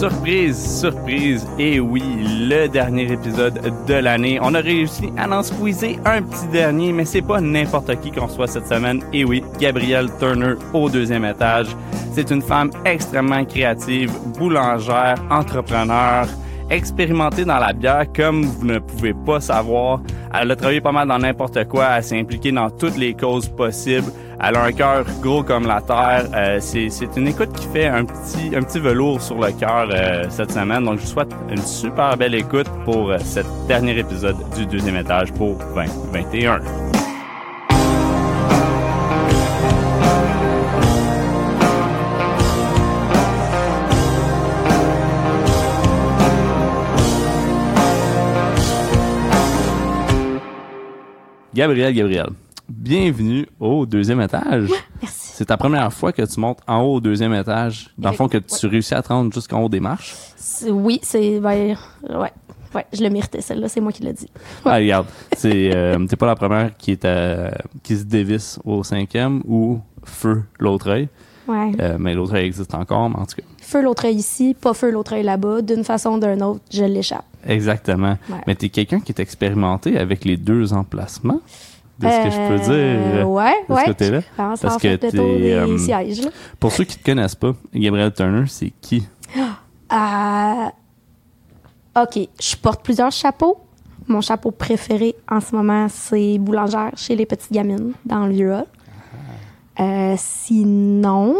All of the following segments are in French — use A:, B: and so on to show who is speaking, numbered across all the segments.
A: Surprise, surprise, et oui, le dernier épisode de l'année. On a réussi à en squeezer un petit dernier, mais c'est pas n'importe qui qu'on soit cette semaine. Et oui, Gabrielle Turner au deuxième étage. C'est une femme extrêmement créative, boulangère, entrepreneur, expérimentée dans la bière comme vous ne pouvez pas savoir. Elle a travaillé pas mal dans n'importe quoi, elle s'est impliquée dans toutes les causes possibles. Elle a un cœur gros comme la terre. Euh, c'est, une écoute qui fait un petit, un petit velours sur le cœur euh, cette semaine. Donc, je vous souhaite une super belle écoute pour euh, cet dernier épisode du deuxième étage pour 2021. Gabriel, Gabriel, bienvenue au deuxième étage.
B: Merci.
A: C'est ta première fois que tu montes en haut au deuxième étage. Dans le fond, que tu réussis à te rendre jusqu'en haut des marches.
B: Oui, c'est. Ben, ouais. Ouais, je le méritais, celle-là, c'est moi qui l'ai dit.
A: Ah, regarde, c'est, euh, t'es pas la première qui est qui se dévisse au cinquième ou feu l'autre œil.
B: Ouais.
A: Euh, mais l'autre œil existe encore, mais en tout cas.
B: Feu l'autre œil ici, pas feu l'autre œil là-bas. D'une façon ou d'une autre, je l'échappe.
A: Exactement.
B: Ouais.
A: Mais t'es quelqu'un qui est expérimenté avec les deux emplacements, de ce que je peux
B: Euh,
A: dire.
B: Ouais,
A: de
B: ouais.
A: ce côté-là. Parce
B: en
A: que
B: fait des
A: euh,
B: sièges, là.
A: Pour ceux qui te connaissent pas, Gabriel Turner, c'est qui?
B: Euh, OK, je porte plusieurs chapeaux. Mon chapeau préféré en ce moment, c'est boulangère chez les petites gamines dans le vieux. Euh, sinon,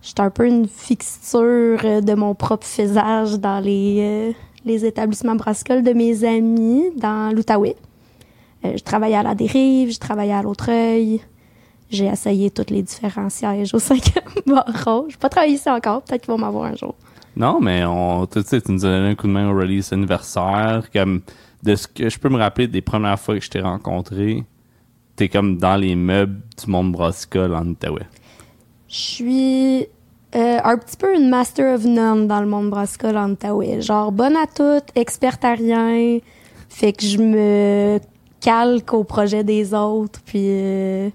B: je suis un peu une fixture euh, de mon propre faisage dans les, euh, les établissements brascoles de mes amis dans l'Outaouais. Euh, je travaillais à la dérive, je travaillais à l'Autreuil. J'ai essayé tous les différents sièges au 5e barreau. Je pas travaillé ici encore. Peut-être qu'ils vont m'avoir un jour.
A: Non, mais on, tu sais, tu nous as donné un coup de main au release anniversaire. Comme, de ce que je peux me rappeler des premières fois que je t'ai rencontré, t'es comme dans les meubles du monde brassicole en Outaouais.
B: Je suis euh, un petit peu une master of none dans le monde brassicole en Outaouais. Genre bonne à tout, experte à rien. Fait que je me calque au projet des autres. Puis euh,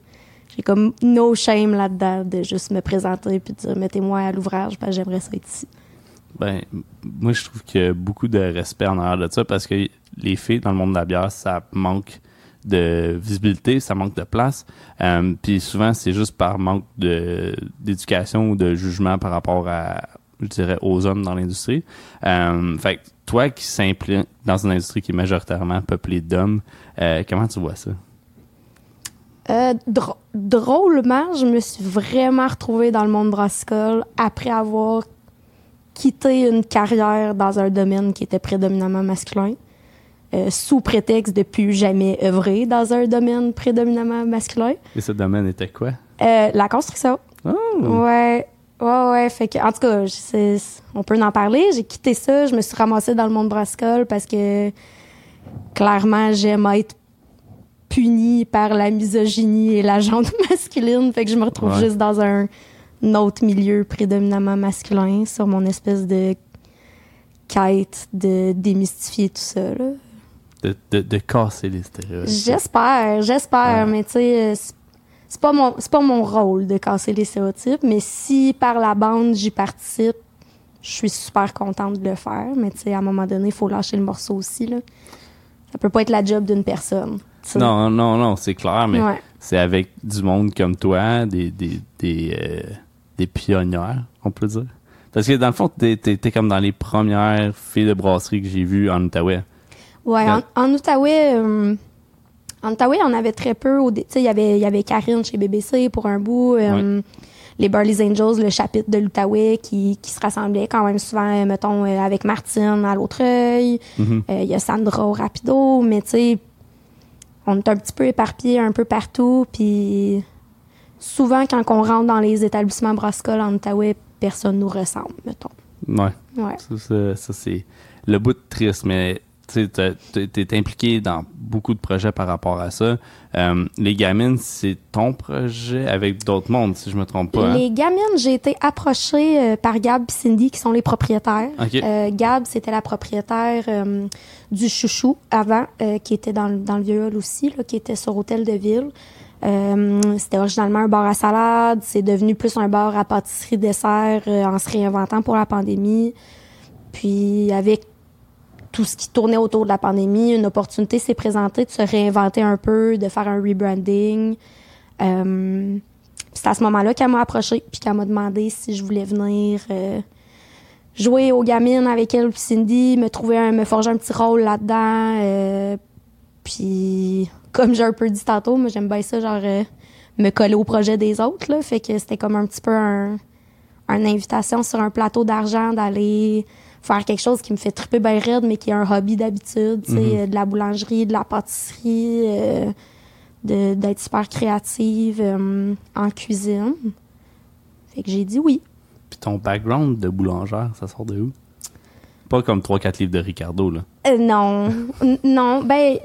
B: j'ai comme no shame là-dedans de juste me présenter puis dire mettez-moi à l'ouvrage j'aimerais ça être ici.
A: Ben, moi, je trouve qu'il y a beaucoup de respect en arrière de ça parce que les filles dans le monde de la bière, ça manque de visibilité, ça manque de place. Euh, Puis souvent, c'est juste par manque de d'éducation ou de jugement par rapport à, je dirais, aux hommes dans l'industrie. Euh, fait que toi qui s'implique dans une industrie qui est majoritairement peuplée d'hommes, euh, comment tu vois ça?
B: Euh, dr- drôlement, je me suis vraiment retrouvée dans le monde brassicole après avoir quitté une carrière dans un domaine qui était prédominamment masculin, euh, sous prétexte de plus jamais œuvrer dans un domaine prédominamment masculin.
A: Et ce domaine était quoi?
B: Euh, la construction.
A: Oh!
B: Ouais. Ouais, ouais. Fait que, en tout cas, je- on peut en parler. J'ai quitté ça. Je me suis ramassée dans le monde brassicole parce que, clairement, j'aime être punie par la misogynie et la jante masculine. Fait que je me retrouve
A: Ouais.
B: juste dans un, autre milieu prédominamment masculin sur mon espèce de quête de démystifier tout ça, là.
A: De, de, de casser les stéréotypes.
B: J'espère, j'espère,
A: Ouais.
B: mais tu sais, c'est- pas mon pas mon rôle de casser les stéréotypes, mais si par la bande j'y participe, je suis super contente de le faire, mais tu sais à un moment donné, il faut lâcher le morceau aussi là. Ça peut pas être la job d'une personne.
A: Non, non, non, c'est clair, mais
B: Ouais.
A: c'est avec du monde comme toi, des, des, des, euh, des pionnières, on peut dire. Parce que dans le fond, t'es comme dans les premières filles de brasserie que j'ai vues en Outaouais.
B: Ouais, en, en Outaouais, euh, en Outaouais, on avait très peu. il y avait, y avait Karine chez BBC pour un bout. euh, Les Burley's Angels, le chapitre de l'Outaouais qui, qui se rassemblait quand même souvent, euh, mettons, avec Martine à l'Autreuil.
A: Mhm.
B: Euh, Il y a Sandra au Rapido, mais tu sais, on est un petit peu éparpillés un peu partout. Puis souvent, quand on rentre dans les établissements brascoles en Outaouais, personne nous ressemble, mettons.
A: Ouais.
B: Ouais.
A: Ça, ça, ça, c'est le bout de triste, mais tu t'es impliqué dans beaucoup de projets par rapport à ça. Euh, les gamines, c'est ton projet avec d'autres mondes, si je me trompe pas. hein?
B: Les gamines, j'ai été approchée euh, par Gab et Cindy, qui sont les propriétaires. Euh, Gab, c'était la propriétaire du Chouchou avant, qui était dans, le- dans le vieux hall aussi, là, qui était sur Hôtel de Ville. C'était originalement un bar à salade, c'est devenu plus un bar à pâtisserie dessert en se réinventant pour la pandémie. Puis avec tout ce qui tournait autour de la pandémie, une opportunité s'est présentée de se réinventer un peu, de faire un rebranding. Euh, c'est à ce moment-là qu'elle m'a approché puis qu'elle m'a demandé si je voulais venir euh, jouer aux gamines avec elle puis Cindy, me trouver un, me forger un petit rôle là-dedans. euh, puis comme j'ai un peu dit tantôt, moi j'aime bien ça, genre me coller au projet des autres. Là, fait que c'était comme un petit peu un, une invitation sur un plateau d'argent d'aller faire quelque chose qui me fait triper bien raide, mais qui est un hobby d'habitude, tu sais,
A: Mhm.
B: euh, de la boulangerie, de la pâtisserie, euh, de- d'être super créative euh, en cuisine. Fait que j'ai dit oui.
A: Puis ton background de boulangère, ça sort de où? Pas comme 3-4 livres de Ricardo, là.
B: Euh, non, non, ben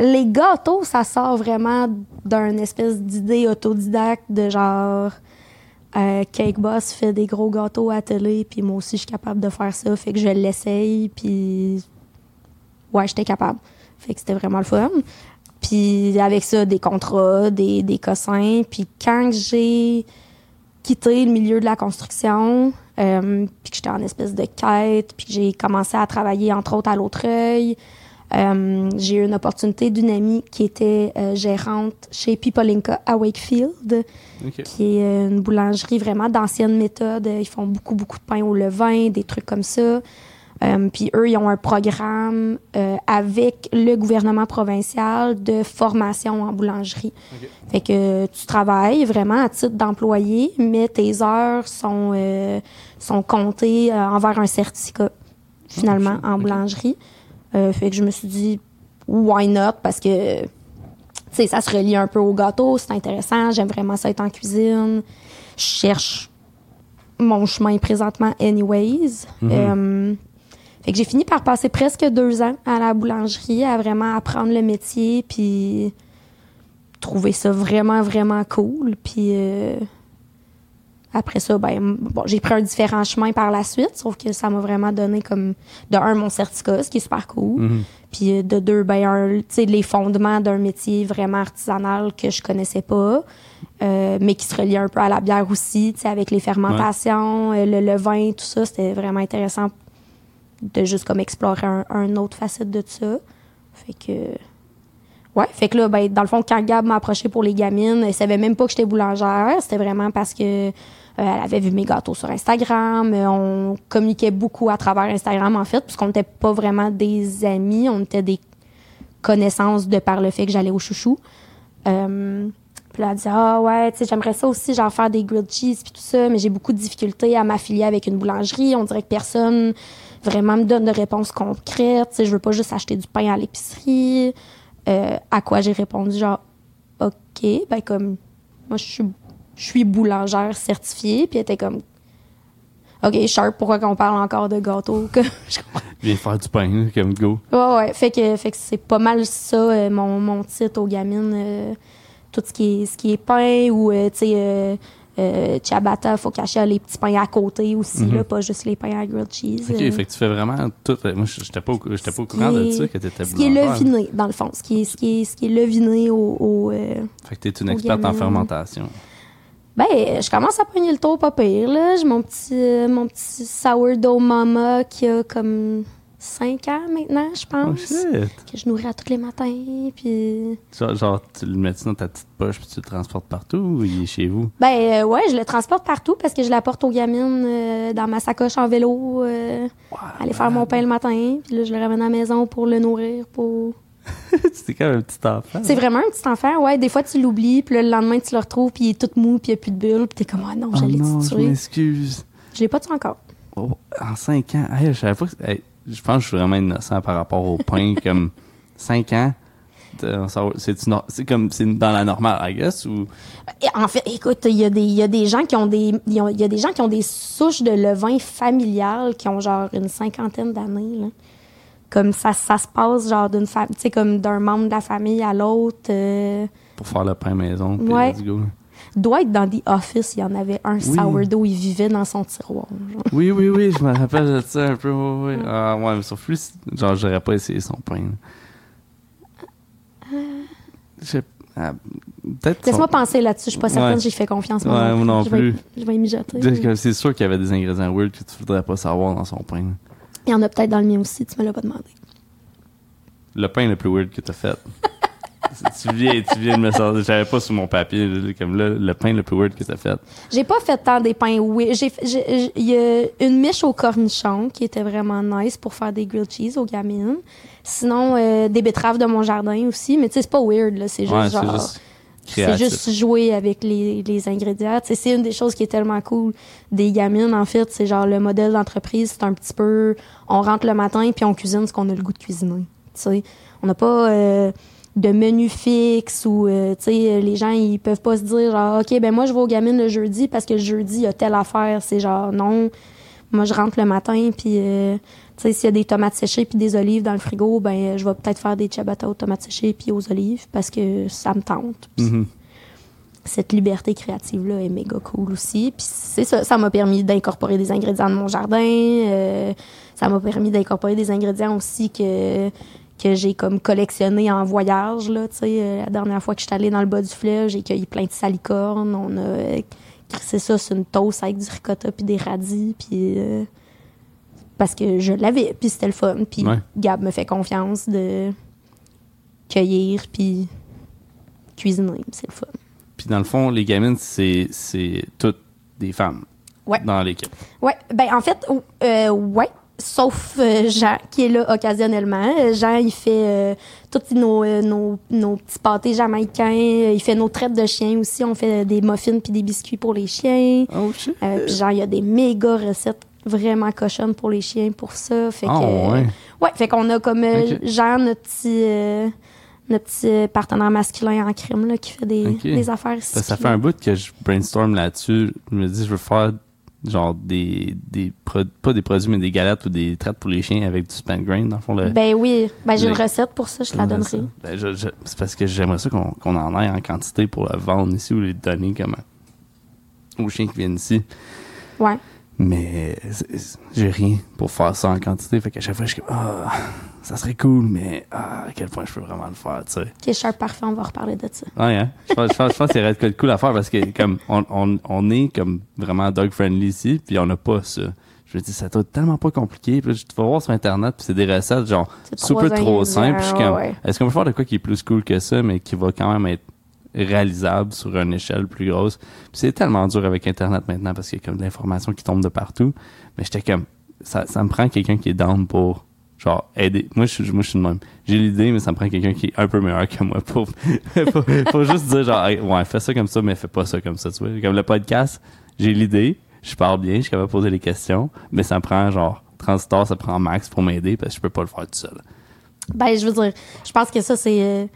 B: les gâteaux, ça sort vraiment d'un espèce d'idée autodidacte de genre euh, Cake Boss fait des gros gâteaux à télé, puis moi aussi je suis capable de faire ça, fait que je l'essaye, puis ouais, j'étais capable. Fait que c'était vraiment le fun. Puis avec ça, des contrats, des, des cossins. Puis quand j'ai quitté le milieu de la construction, euh, puis que j'étais en espèce de quête, puis que j'ai commencé à travailler entre autres à l'Autreuil, euh, j'ai eu une opportunité d'une amie qui était euh, gérante chez Pipolinka à Wakefield,
A: OK.
B: qui est euh, une boulangerie vraiment d'ancienne méthode. Ils font beaucoup, beaucoup de pain au levain, des trucs comme ça. Euh, puis eux, ils ont un programme euh, avec le gouvernement provincial de formation en boulangerie.
A: Ok.
B: Fait que tu travailles vraiment à titre d'employé, mais tes heures sont, euh, sont comptées envers un certificat, finalement,
A: Ah,
B: en
A: ok.
B: boulangerie. Euh, fait que je me suis dit, why not? Parce que, tu sais, ça se relie un peu au gâteau, c'est intéressant, j'aime vraiment ça être en cuisine. Je cherche mon chemin présentement anyways.
A: Mhm.
B: Euh, fait que j'ai fini par passer presque deux ans à la boulangerie, à vraiment apprendre le métier, puis trouver ça vraiment, vraiment cool. Puis euh, après ça, ben, bon, j'ai pris un différent chemin par la suite, sauf que ça m'a vraiment donné comme, de un, mon certificat, ce qui est super cool.
A: Mhm.
B: Puis euh, de deux, ben, un, tu sais, les fondements d'un métier vraiment artisanal que je connaissais pas, euh, mais qui se relie un peu à la bière aussi, tu sais, avec les fermentations, euh, le, le vin, tout ça. C'était vraiment intéressant de juste comme explorer un, un autre facette de ça. Fait que. Ouais, fait que là, ben, dans le fond, quand Gab m'a approché pour les gamines, elle savait même pas que j'étais boulangère. C'était vraiment parce que elle avait vu mes gâteaux sur Instagram. Euh, On communiquait beaucoup à travers Instagram, en fait, puisqu'on n'était pas vraiment des amis. On était des connaissances de par le fait que j'allais au chouchou. Euh, puis là, elle dit Ah ouais, tu sais, j'aimerais ça aussi, genre faire des grilled cheese puis tout ça, mais j'ai beaucoup de difficultés à m'affilier avec une boulangerie. On dirait que personne vraiment me donne de réponses concrètes. Tu sais, je veux pas juste acheter du pain à l'épicerie. Euh, à quoi j'ai répondu genre OK, ben comme moi je suis je suis boulangère certifiée, puis elle était comme OK, sharp, pourquoi qu'on parle encore de je
A: Viens faire du pain, comme go.
B: Ouais, ouais. Fait que, fait que c'est pas mal ça, euh, mon, mon titre aux gamines. euh, tout ce qui est, ce qui est pain ou, euh, tu sais, ciabatta, faut cacher les petits pains à côté aussi,
A: Mhm.
B: là, pas juste les pains à grilled cheese.
A: OK, fait que tu fais vraiment tout. Moi, j'étais pas, pas au courant
B: qui
A: de
B: est-
A: ça, que t'étais
B: Ce qui est leviné, dans le fond. Ce qui est, ce qui est, ce qui est leviné au... au,
A: Fait que t'es une experte en fermentation.
B: Ben, je commence à pogner le tour pas pire, là. J'ai mon petit, euh, mon petit sourdough mama qui a comme 5 ans maintenant, je
A: Oh
B: pense.
A: shit!
B: que je nourris à tous les matins, puis...
A: Genre, genre, tu le mets dans ta petite poche puis tu le transportes partout ou il est chez vous?
B: Ben euh, ouais, je le transporte partout parce que je l'apporte aux gamines euh, dans ma sacoche en vélo, euh, aller faire mon pain le matin, puis là je le ramène à la maison pour le nourrir. Pour...
A: C'était quand même un petit enfant.
B: C'est vraiment un petit enfant, ouais. Des fois tu l'oublies, puis le lendemain tu le retrouves, puis il est tout mou, puis il n'y a plus de bulles, puis t'es comme ah non,
A: Oh
B: j'allais te
A: je
B: tuer.
A: m'excuse.
B: Je l'ai pas tué encore.
A: Oh, en 5 ans, hey, je savais pas que- hey, je pense que je suis vraiment innocent par rapport au pain. comme 5 ans, c'est c'est comme c'est dans la normale, I guess, ou?
B: En fait, écoute, il y a des, y a des gens qui ont des, il y a des gens qui ont des souches de levain familial qui ont genre une cinquantaine d'années. Comme ça, ça se passe genre d'une famille, comme d'un membre de la famille à l'autre. euh,
A: pour faire le pain maison. puis
B: Ouais.
A: let's go.
B: doit être dans The Office, il y en avait un
A: Oui.
B: sourdough, il vivait dans son tiroir. genre.
A: Oui, oui, oui, je me rappelle de ça un peu. Oui, oui. Ah, ouais, mais sauf plus, genre, j'aurais pas essayé son pain. Je- Ah.
B: Laisse-moi penser là-dessus. Je suis pas certaine
A: Ouais.
B: j'ai fait confiance.
A: Ouais,
B: moi
A: moi non
B: je vais-
A: plus.
B: je vais y mijoter.
A: C'est sûr qu'il y avait des ingrédients weird que tu voudrais pas savoir dans son pain.
B: Il y en a peut-être dans le mien aussi, tu me l'as pas demandé.
A: Le pain le plus weird que t'as fait. tu viens, tu viens de me sortir. J'avais pas sur mon papier, comme là, le pain le plus weird que t'as fait.
B: J'ai pas fait tant des pains oui. J'ai Il y a une miche au cornichon qui était vraiment nice pour faire des grilled cheese aux gamines. Sinon, euh, des betteraves de mon jardin aussi. Mais tu sais, c'est pas weird, là. C'est juste
A: Ouais,
B: genre.
A: c'est juste
B: C'est juste jouer avec les, les ingrédients. Tu sais, c'est une des choses qui est tellement cool des gamines, en fait. C'est genre le modèle d'entreprise, c'est un petit peu. On rentre le matin puis on cuisine ce qu'on a le goût de cuisiner. Tu sais, on n'a pas euh, de menu fixe ou, euh, tu sais, les gens, ils peuvent pas se dire, genre, OK, ben moi, je vais aux gamines le jeudi parce que le jeudi, il y a telle affaire. C'est genre, non. Moi, je rentre le matin puis. euh, sais, s'il y a des tomates séchées puis des olives dans le frigo, ben je vais peut-être faire des ciabatta aux tomates séchées puis aux olives parce que ça me tente.
A: Mhm.
B: cette liberté créative là est méga cool aussi puis c'est ça ça m'a permis d'incorporer des ingrédients de mon jardin euh, ça m'a permis d'incorporer des ingrédients aussi que que j'ai comme collectionné en voyage là tu sais Euh, la dernière fois que je suis allée dans le bas du fleuve j'ai cueilli plein de salicornes on a euh, crissé ça sur une toast avec du ricotta puis des radis puis euh, parce que je l'avais puis c'était le fun puis
A: Ouais.
B: Gab me fait confiance de cueillir puis cuisiner c'est le fun
A: Puis dans le fond, les gamines, c'est, c'est toutes des femmes.
B: Ouais.
A: Dans l'équipe.
B: Ouais, ben en fait, euh, ouais, sauf euh, Jean qui est là occasionnellement. Euh, Jean, il fait euh, tous nos, euh, nos, nos petits pâtés jamaïcains. Il fait nos traites de chiens aussi. On fait des muffins puis des biscuits pour les chiens.
A: Oh
B: puis genre, il y a des méga recettes vraiment cochonnes pour les chiens pour ça. Fait
A: Ah,
B: que,
A: ouais.
B: ouais, fait qu'on a comme euh. Jean, notre petit, euh, notre petit partenaire masculin en crime là, qui fait des, des affaires.
A: Ça, ça fait un bout que je brainstorm là-dessus. Je me dis, je veux faire genre des, des pro- pas des produits, mais des galettes ou des traites pour les chiens avec du spent grain, dans le fond. Le,
B: Ben oui, ben j'ai une recette pour ça, je te la donnerai.
A: Ben, je- je- c'est parce que j'aimerais ça qu'on qu'on en ait en quantité pour le vendre ici ou les donner comme aux chiens qui viennent ici.
B: Ouais.
A: Mais j'ai rien pour faire ça en quantité. Fait qu'à chaque fois, je suis comme, ah, ça serait cool, mais ah, à quel point je peux vraiment le faire, tu sais.
B: Ok, Sharp, parfait, on va reparler de ça.
A: Ouais, hein? Je pense, je pense, je pense de quoi de cool à faire parce que comme on, on, on est comme vraiment dog friendly ici, puis on n'a pas ça. Je me dis, ça doit être tellement pas compliqué. Puis là, tu vas voir sur Internet, puis c'est des recettes genre super trop simples. Je suis comme,
B: ouais.
A: est-ce qu'on peut faire de quoi qui est plus cool que ça, mais qui va quand même être réalisable sur une échelle plus grosse? C'est tellement dur avec Internet maintenant parce qu'il y a comme de l'information qui tombe de partout. Mais j'étais comme, ça, me prend quelqu'un qui est down pour genre aider. Moi, je suis, moi, je suis de même. J'ai l'idée, mais ça me prend quelqu'un qui est un peu meilleur que moi pour, pour, juste dire genre, ouais, fais ça comme ça, mais fais pas ça comme ça, tu vois. Comme le podcast, j'ai l'idée, je parle bien, je suis capable de poser les questions, mais ça me prend genre transitor, ça prend max pour m'aider parce que je peux pas le faire tout seul.
B: Ben, je veux dire, je pense que ça, c'est euh,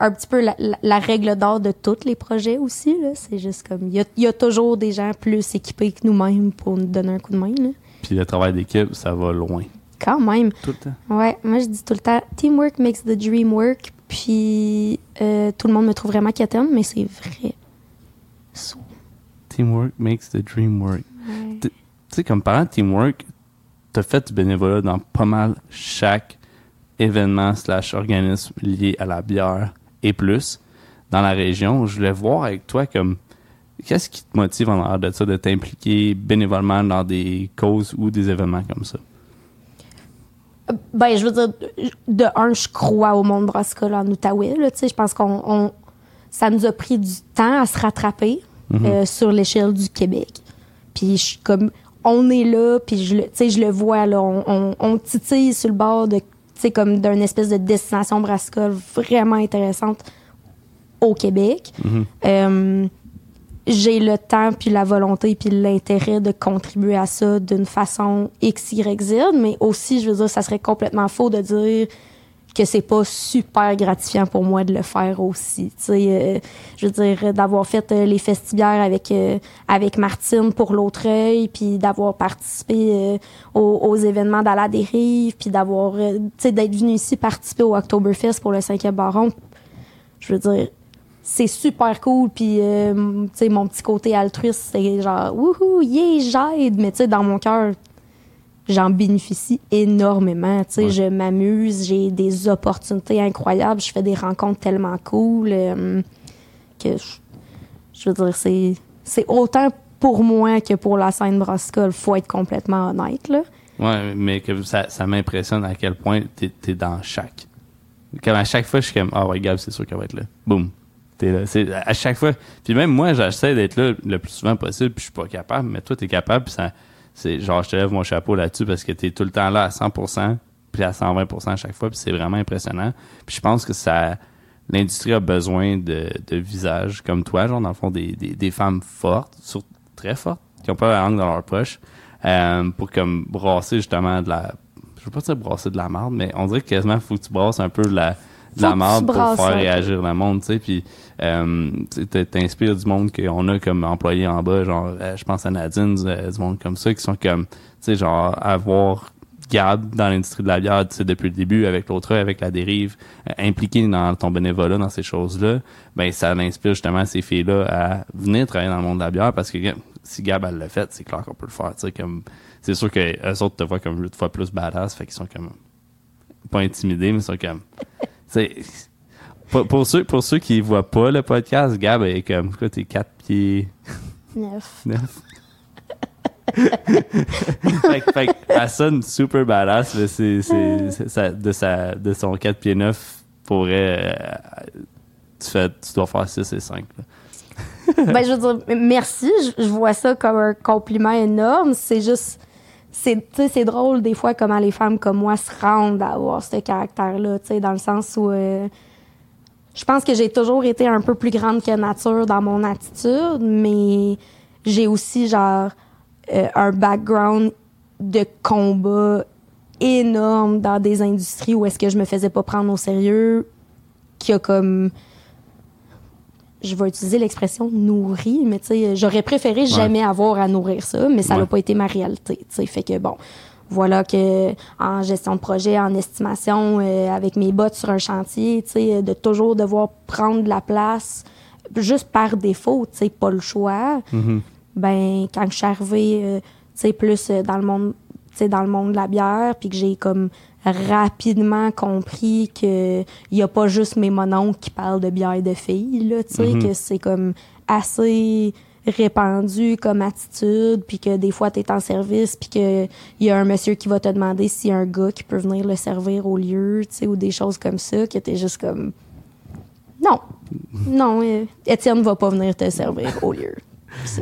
B: un petit peu la, la- la règle d'or de tous les projets aussi. là. C'est juste comme, il y a, il y a toujours des gens plus équipés que nous-mêmes pour nous donner un coup de main. là.
A: Puis le travail d'équipe, ça va loin.
B: Quand même.
A: Tout le temps.
B: Ouais, moi, je dis tout le temps, teamwork makes the dream work. Puis, euh, tout le monde me trouve vraiment quétaine, mais c'est vrai. So-
A: Teamwork makes the dream work.
B: ouais.
A: Tu sais, comme parent de teamwork, t'as fait du bénévolat dans pas mal chaque événement slash organisme lié à la bière et plus dans la région. Je voulais voir avec toi comme qu'est-ce qui te motive en arrière de ça de t'impliquer bénévolement dans des causes ou des événements comme ça?
B: Ben, je veux dire, de un, je crois au monde brassicole en Outaouais. Là, je pense qu'on, on- ça nous a pris du temps à se rattraper euh, sur l'échelle du Québec. Puis, je suis comme, on est là, puis je, le- tu sais, je le vois, là, on, on, on titille sur le bord de, sais, comme d'une espèce de destination brassicole vraiment intéressante au Québec. Euh, j'ai le temps, puis la volonté, puis l'intérêt de contribuer à ça d'une façon X, Y, Z, mais aussi, je veux dire, ça serait complètement faux de dire que c'est pas super gratifiant pour moi de le faire aussi. Euh, je veux dire, d'avoir fait euh, les festivières avec, euh, avec Martine pour l'Autreuil, puis d'avoir participé aux, événements d'Ala des Rives, puis d'avoir, d'être venu ici participer au Oktoberfest pour le 5e baron. Je veux dire, c'est super cool puis tu sais mon petit côté altruiste c'est genre wouhou yeah j'aide mais tu sais dans mon cœur j'en bénéficie énormément. Tu sais,
A: Ouais.
B: je m'amuse, j'ai des opportunités incroyables, je fais des rencontres tellement cool euh, que je, je veux dire, c'est, c'est autant pour moi que pour la scène Brascal. Faut être complètement honnête, là.
A: Ouais, mais que ça, ça m'impressionne à quel point t'es es dans chaque. Comme à chaque fois, je suis comme, ah ouais, Gab, c'est sûr qu'elle va être là. Boum. T'es là. C'est à chaque fois. Puis même moi, j'essaie d'être là le plus souvent possible, puis je suis pas capable, mais toi, t'es capable, puis ça, c'est genre, je te lève mon chapeau là-dessus parce que t'es tout le temps là à 100%, puis à 120% à chaque fois, puis c'est vraiment impressionnant. Puis je pense que ça, l'industrie a besoin de, de visages comme toi, genre, dans le fond, des, des, des femmes fortes, sur, très fortes, qui ont pas la langue dans leur poche, euh, pour comme brasser justement de la, je veux pas dire brasser de la marde, mais on dirait que quasiment faut que tu brasses un peu de la, de
B: Faut
A: la
B: tu
A: marde pour faire réagir le monde, tu sais, puis euh, t'inspires du monde qu'on a comme employé en bas, genre, euh, je pense à Nadine, du, euh, du monde comme ça, qui sont comme, tu sais, genre, avoir Gab dans l'industrie de la bière, tu sais, depuis le début, avec l'autre, avec la dérive, euh, impliqué dans ton bénévolat, dans ces choses-là, ben, ça l'inspire justement ces filles-là à venir travailler dans le monde de la bière, parce que si Gab, elle l'a fait, c'est clair qu'on peut le faire, tu sais, comme, c'est sûr que eux autres te voient comme huit fois plus badass, fait qu'ils sont comme, pas intimidés, mais ils sont comme, sais, pour, pour ceux, pour ceux qui voient pas le podcast, Gab est comme, quoi, t'es 4 pieds
B: Neuf.
A: 9. fait, que- fait elle sonne super badass, mais c'est, c'est, c'est- ça- de, sa, de son 4 pieds 9 pourrait, euh, tu, fais, tu dois faire 6 et 5. là.
B: ben, je veux dire, merci. Je, je vois ça comme un compliment énorme. C'est juste. C'est, tu sais, c'est drôle des fois comment les femmes comme moi se rendent à avoir ce caractère-là, tu sais, dans le sens où euh, je pense que j'ai toujours été un peu plus grande que nature dans mon attitude, mais j'ai aussi genre euh, un background de combat énorme dans des industries où est-ce que je me faisais pas prendre au sérieux, qui a comme je vais utiliser l'expression nourri, mais tu sais, j'aurais préféré jamais avoir à nourrir ça, mais ça n'a
A: Ouais.
B: pas été ma réalité, tu sais. Fait que bon, voilà que en gestion de projet, en estimation, euh, avec mes bottes sur un chantier, tu sais, de toujours devoir prendre de la place juste par défaut, tu sais, pas le choix. Ben, quand je suis arrivée, euh, tu sais, plus euh, dans le monde, tu sais, dans le monde de la bière, puis que j'ai comme rapidement compris que il y a pas juste mes mononcles qui parlent de bière de filles, là, tu sais, que c'est comme assez répandu comme attitude, puis que des fois, tu es en service, puis qu'il y a un monsieur qui va te demander s'il y a un gars qui peut venir le servir au lieu, tu sais, ou des choses comme ça, que tu es juste comme... Non, non, euh, Étienne va pas venir te servir au lieu.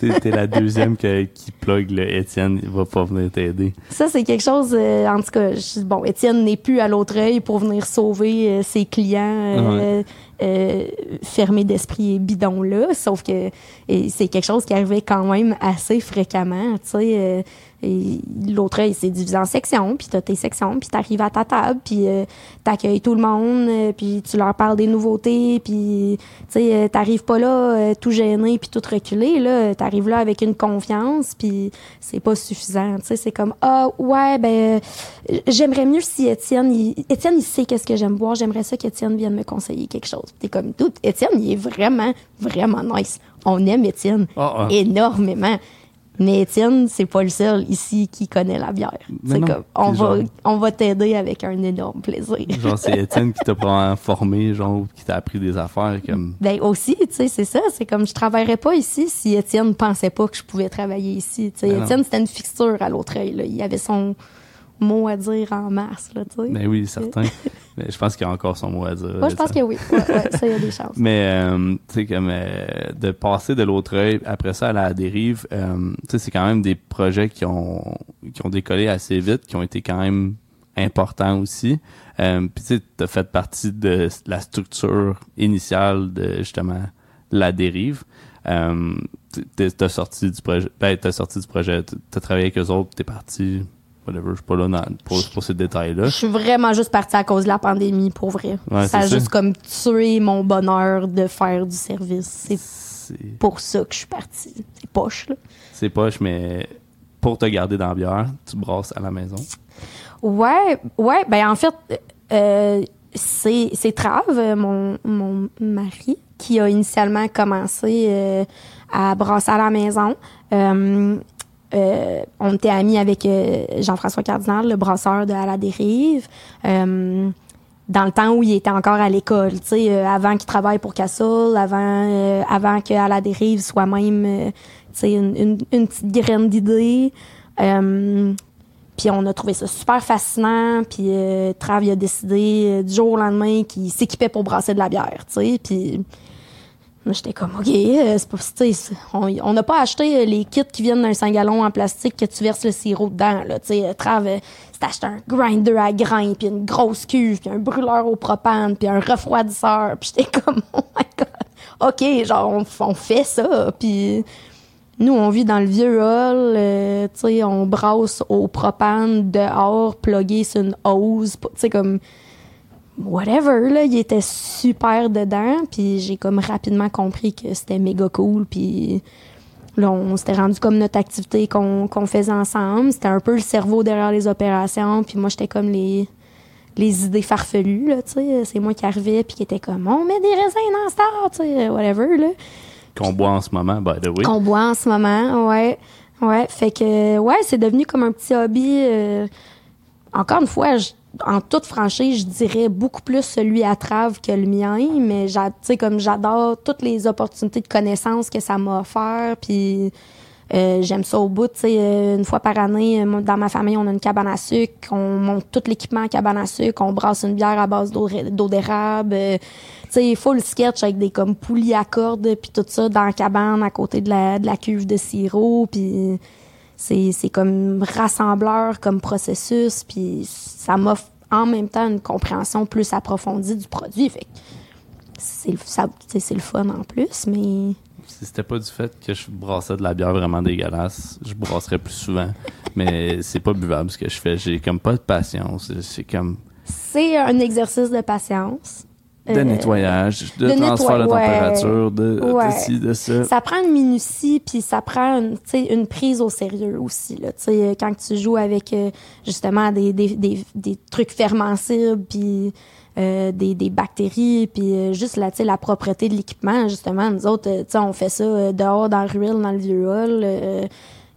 A: T'es, la deuxième que- qui plug le Étienne, il va pas venir t'aider.
B: Ça, c'est quelque chose, euh, en tout cas, je- bon, Étienne n'est plus à l'autre œil pour venir sauver euh, ses clients euh, euh, fermés d'esprit et bidons-là, sauf que c'est quelque chose qui arrivait quand même assez fréquemment, tu sais. Et l'autre œil, c'est divisé en sections, puis t'as tes sections, puis t'arrives à ta table, puis euh, t'accueilles tout le monde, euh, puis tu leur parles des nouveautés, puis tu sais, euh, t'arrives pas là tout gêné puis tout reculé, là, t'arrives là avec une confiance, puis c'est pas suffisant, tu sais, c'est comme ah ouais ben j'aimerais mieux si Étienne, il, Étienne il sait qu'est-ce que j'aime boire, j'aimerais ça qu'Étienne vienne me conseiller quelque chose. T'es comme tout, Étienne il est vraiment vraiment nice, on aime Étienne
A: Ah, ah.
B: énormément. Mais Étienne, c'est pas le seul ici qui connaît la bière. C'est comme, on va,
A: genre-
B: on va t'aider avec un énorme plaisir.
A: Genre, c'est Étienne qui t'a probablement formé, genre, qui t'a appris des affaires, comme,
B: Ben aussi, tu sais, c'est ça. C'est comme je travaillerais pas ici si Étienne pensait pas que je pouvais travailler ici. Tu sais,
A: Ben.
B: Étienne, c'était une fixture à l'autre œil. Là. Il avait son mot à dire en masse, là, tu sais.
A: ben oui, certain. Mais je pense qu'il a encore son mot à dire.
B: Moi, je pense que oui. Ouais, ouais, ça, il y a des chances.
A: Mais, euh, tu sais, comme euh, de passer de l'autre œil, après ça à la dérive, euh, tu sais, c'est quand même des projets qui ont, qui ont décollé assez vite, qui ont été quand même importants aussi. Puis, tu sais, t'as fait partie de la structure initiale de, justement, la dérive. Euh, t'as sorti du projet, ben, t'as sorti du projet, t'as travaillé avec eux autres, t'es parti, whatever, je suis pas là dans- pour, pour ces détails-là.
B: Je suis vraiment juste partie à cause de la pandémie, pour vrai.
A: Ouais,
B: ça a
A: ça.
B: juste comme tué mon bonheur de faire du service. C'est pour ça que je suis partie. C'est poche, là.
A: C'est poche, mais pour te garder dans la bière, tu brasses à la maison.
B: Ouais, ouais, ben en fait, euh, c'est c'est Trave, mon, mon mari, qui a initialement commencé euh, à brasser à la maison. Euh, euh, on était amis avec euh, Jean-François Cardinal, le brasseur de À la dérive. Euh, dans le temps où il était encore à l'école, tu sais, avant qu'il travaille pour Castle, avant, avant que À la dérive soit même, tu sais, une, petite graine d'idée. Puis on a trouvé ça super fascinant. Puis Trav a décidé du jour au lendemain qu'il s'équipait pour brasser de la bière, tu sais. Puis j'étais comme, OK, euh, c'est pas, c'est- on n'a pas acheté euh, les kits qui viennent d'un 5 gallons en plastique que tu verses le sirop dedans, là. Tu sais, euh, s'est acheté un grinder à grains, puis une grosse cuve, puis un brûleur au propane, puis un refroidisseur. Puis j'étais comme, oh my God. OK, genre, on, fait ça. Puis nous, on vit dans le vieux hall, tu sais, on brasse au propane dehors, plugué sur une hose, tu sais, comme whatever, là, il était super dedans, puis j'ai comme rapidement compris que c'était méga cool, puis là, on s'était rendu comme notre activité qu'on qu'on faisait ensemble, c'était un peu le cerveau derrière les opérations, puis moi, j'étais comme les les idées farfelues, là, tu sais, c'est moi qui arrivais, puis qui était comme, on met des raisins dans Star, tu sais, whatever, là
A: Qu'on boit en ce moment, by the way.
B: qu'on boit en ce moment, ouais. Ouais, fait que, ouais, c'est devenu comme un petit hobby. euh, encore une fois, je- en toute franchise, je dirais beaucoup plus celui à Trave que le mien, mais tu sais, comme j'adore toutes les opportunités de connaissances que ça m'a offert, puis euh, j'aime ça au bout, tu sais, euh, une fois par année, euh, dans ma famille, on a une cabane à sucre, on monte tout l'équipement à cabane à sucre, on brasse une bière à base d'eau d'eau d'érable, euh, tu sais, full sketch avec des comme poulies à cordes, puis tout ça dans la cabane à côté de la, de la cuve de sirop, puis c'est comme rassembleur comme processus, puis ça m'offre en même temps une compréhension plus approfondie du produit, fait c'est le fun en plus, mais
A: Si c'était pas du fait que je brassais de la bière vraiment dégueulasse, je brasserais plus souvent. Mais c'est pas buvable ce que je fais. J'ai comme pas de patience. C'est comme
B: c'est un exercice de patience.
A: De
B: Euh,
A: nettoyage, de,
B: de
A: transfert de
B: nettoy-
A: température, de,
B: Ouais.
A: de ci, de ça.
B: Ça prend une minutie, puis ça prend une, tu sais, une prise au sérieux aussi. Là. Tu sais, Quand tu joues avec euh, justement des, des, des, des trucs fermensibles, puis euh, des, des bactéries, puis euh, juste la, tu sais, la propreté de l'équipement, justement, nous autres, tu sais, on fait ça dehors dans le ruelle, dans le vieux hall. euh,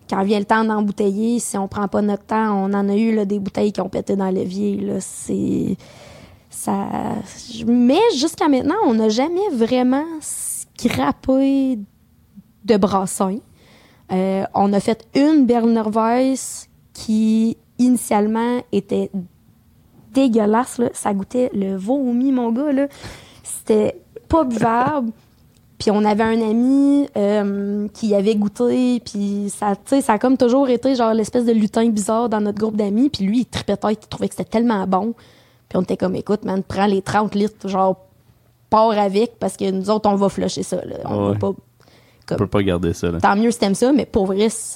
B: quand vient le temps d'embouteiller, si on prend pas notre temps, on en a eu là, des bouteilles qui ont pété dans l'évier. Là, c'est Mais jusqu'à maintenant, on n'a jamais vraiment scrappé de brassin. Euh, on a fait une Berliner Weiss qui initialement était dégueulasse. Là. Ça goûtait le vomi, mon gars. Là. C'était pas buvable. Puis on avait un ami euh, qui avait goûté, puis ça, tu ça a comme toujours été genre l'espèce de lutin bizarre dans notre groupe d'amis. Puis lui, il tripait il trouvait que c'était tellement bon. Puis on était comme, écoute, man, prends les 30 litres, genre, pars avec, parce que nous autres, on va flusher ça. Là. On
A: Ouais.
B: va pas...
A: On peut pas garder ça. Là.
B: Tant mieux si t'aimes ça, mais pour vrai, ça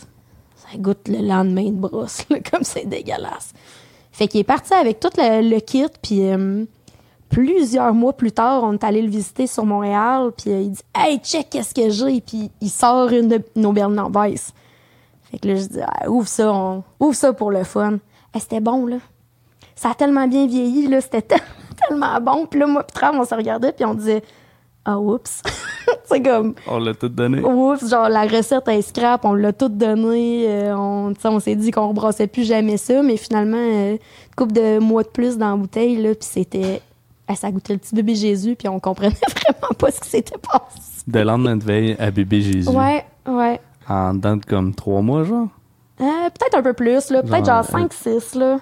B: goûte le lendemain de brosse, là, comme c'est dégueulasse. Fait qu'il est parti avec tout le, le kit, puis euh, plusieurs mois plus tard, on est allé le visiter sur Montréal, puis euh, il dit « Hey, check, qu'est-ce que j'ai? » Puis il sort une de nos Weiss. Fait que là, je dis ah, Ouvre ça, on- ouvre ça pour le fun. Eh, c'était bon, là. Ça a tellement bien vieilli, là, c'était tel- tellement bon. Puis là, moi, puis Trav, on se regardait, puis on disait « Ah, oups! » C'est comme...
A: On l'a tout donné.
B: Oups, genre la recette est scrap, on l'a tout donné, euh, on, on s'est dit qu'on rebrassait plus jamais ça, mais finalement, euh, une couple de mois de plus dans la bouteille, là, puis c'était... ah, ça goûtait le petit bébé Jésus, puis on comprenait vraiment pas ce qui s'était passé.
A: De lendemain de veille à bébé Jésus.
B: Ouais, ouais.
A: En dedans de comme trois mois, genre?
B: Euh, peut-être un peu plus, là, peut-être genre
A: Genre,
B: 5-6, là.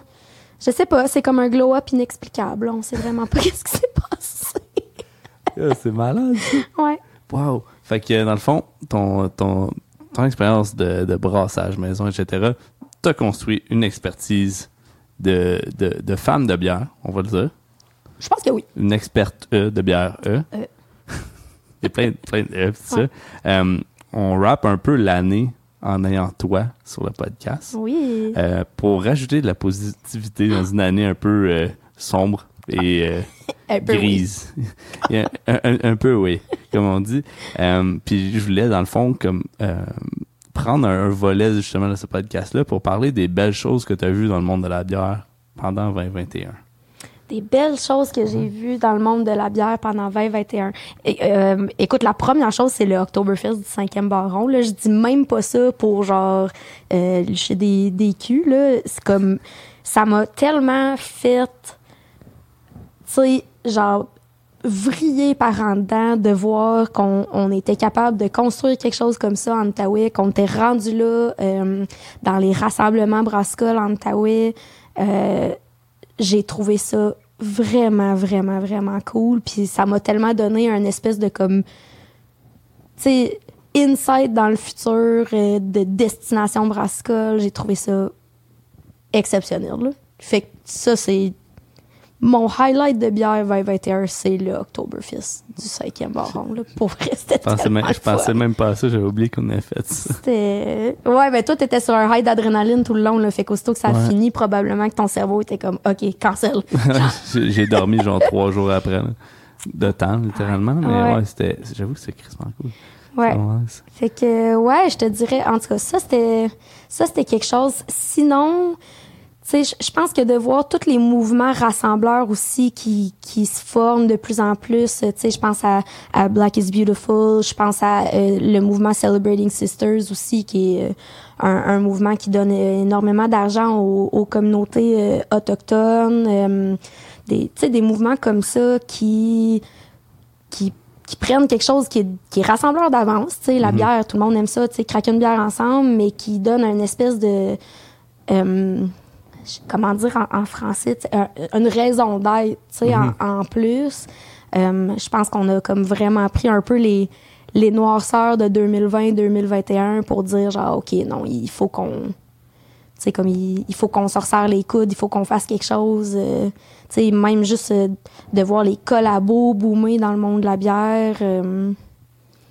B: Je sais pas, c'est comme un glow-up inexplicable, on sait vraiment pas qu'est-ce qui s'est passé.
A: C'est malade, ça.
B: Ouais.
A: Wow. Fait que, dans le fond, ton, ton, ton expérience de, de brassage maison, etc., t'as construit une expertise de, de, de femme de bière, on va le dire.
B: Je pense que oui.
A: Une experte E de bière E.
B: E.
A: Il y a plein, plein de E, c'est
B: Ouais.
A: ça. Euh, on rappe un peu l'année en ayant toi sur le podcast.
B: Oui.
A: Euh, pour rajouter de la positivité dans une année un peu euh, sombre et euh,
B: Un peu oui.
A: grise. A un, un- un peu, oui, comme on dit. Puis je voulais, dans le fond, comme prendre un, un volet justement de ce podcast-là pour parler des belles choses que tu as vues dans le monde de la bière pendant 2021.
B: Des belles choses que j'ai vues dans le monde de la bière pendant 2021. Et, euh, écoute, la première chose, c'est le Oktoberfest du 5e baron. Là, je dis même pas ça pour genre euh, licher des, des culs. Là. C'est comme ça m'a tellement fait tu sais, genre vriller par en dedans de voir qu'on on était capable de construire quelque chose comme ça en Outaouais, qu'on était rendu là euh, dans les rassemblements Brascol en Outaouais. Euh, j'ai trouvé ça vraiment, vraiment, vraiment cool. Puis ça m'a tellement donné un espèce de comme, tu sais, insight dans le futur euh, de destination Brascol. J'ai trouvé ça exceptionnel. Fait que ça, c'est mon highlight de bière 2021, c'est le Oktoberfest du 5e baron. Là. Pour vrai, c'était
A: Je pensais, même, je pensais même pas à ça, j'avais oublié qu'on avait fait ça.
B: C'était... Ouais, ben toi, t'étais sur un high d'adrénaline tout le long, là. Fait qu'aussitôt que ça a fini, probablement que ton cerveau était comme, OK, cancel.
A: J'ai dormi genre trois jours après, là, de temps, littéralement. Mais
B: Ouais.
A: ouais, c'était, j'avoue que c'est crispement cool.
B: Ouais. Fait que, ouais, je te dirais, en tout cas, ça, c'était, ça, c'était quelque chose. Sinon, je- je pense que de voir tous les mouvements rassembleurs aussi qui, qui se forment de plus en plus, tu sais, je pense à, à Black is Beautiful, je pense à euh, le mouvement Celebrating Sisters aussi, qui est euh, un, un mouvement qui donne euh, énormément d'argent aux, aux communautés euh, autochtones, euh, des, tu sais, des mouvements comme ça qui, qui qui prennent quelque chose qui est, qui est rassembleur d'avance, tu sais, la bière, tout le monde aime ça, tu sais, craquer une bière ensemble, mais qui donne une espèce de, euh, comment dire en, en français, une raison d'être, tu sais, en, en plus. Euh, je pense qu'on a comme vraiment pris un peu les, les noirceurs de 2020-2021 pour dire genre, OK, non, il faut qu'on, tu sais, comme il, il faut qu'on se resserre les coudes, il faut qu'on fasse quelque chose. euh, tu sais, même juste euh, de voir les collabos boomer dans le monde de la bière. euh,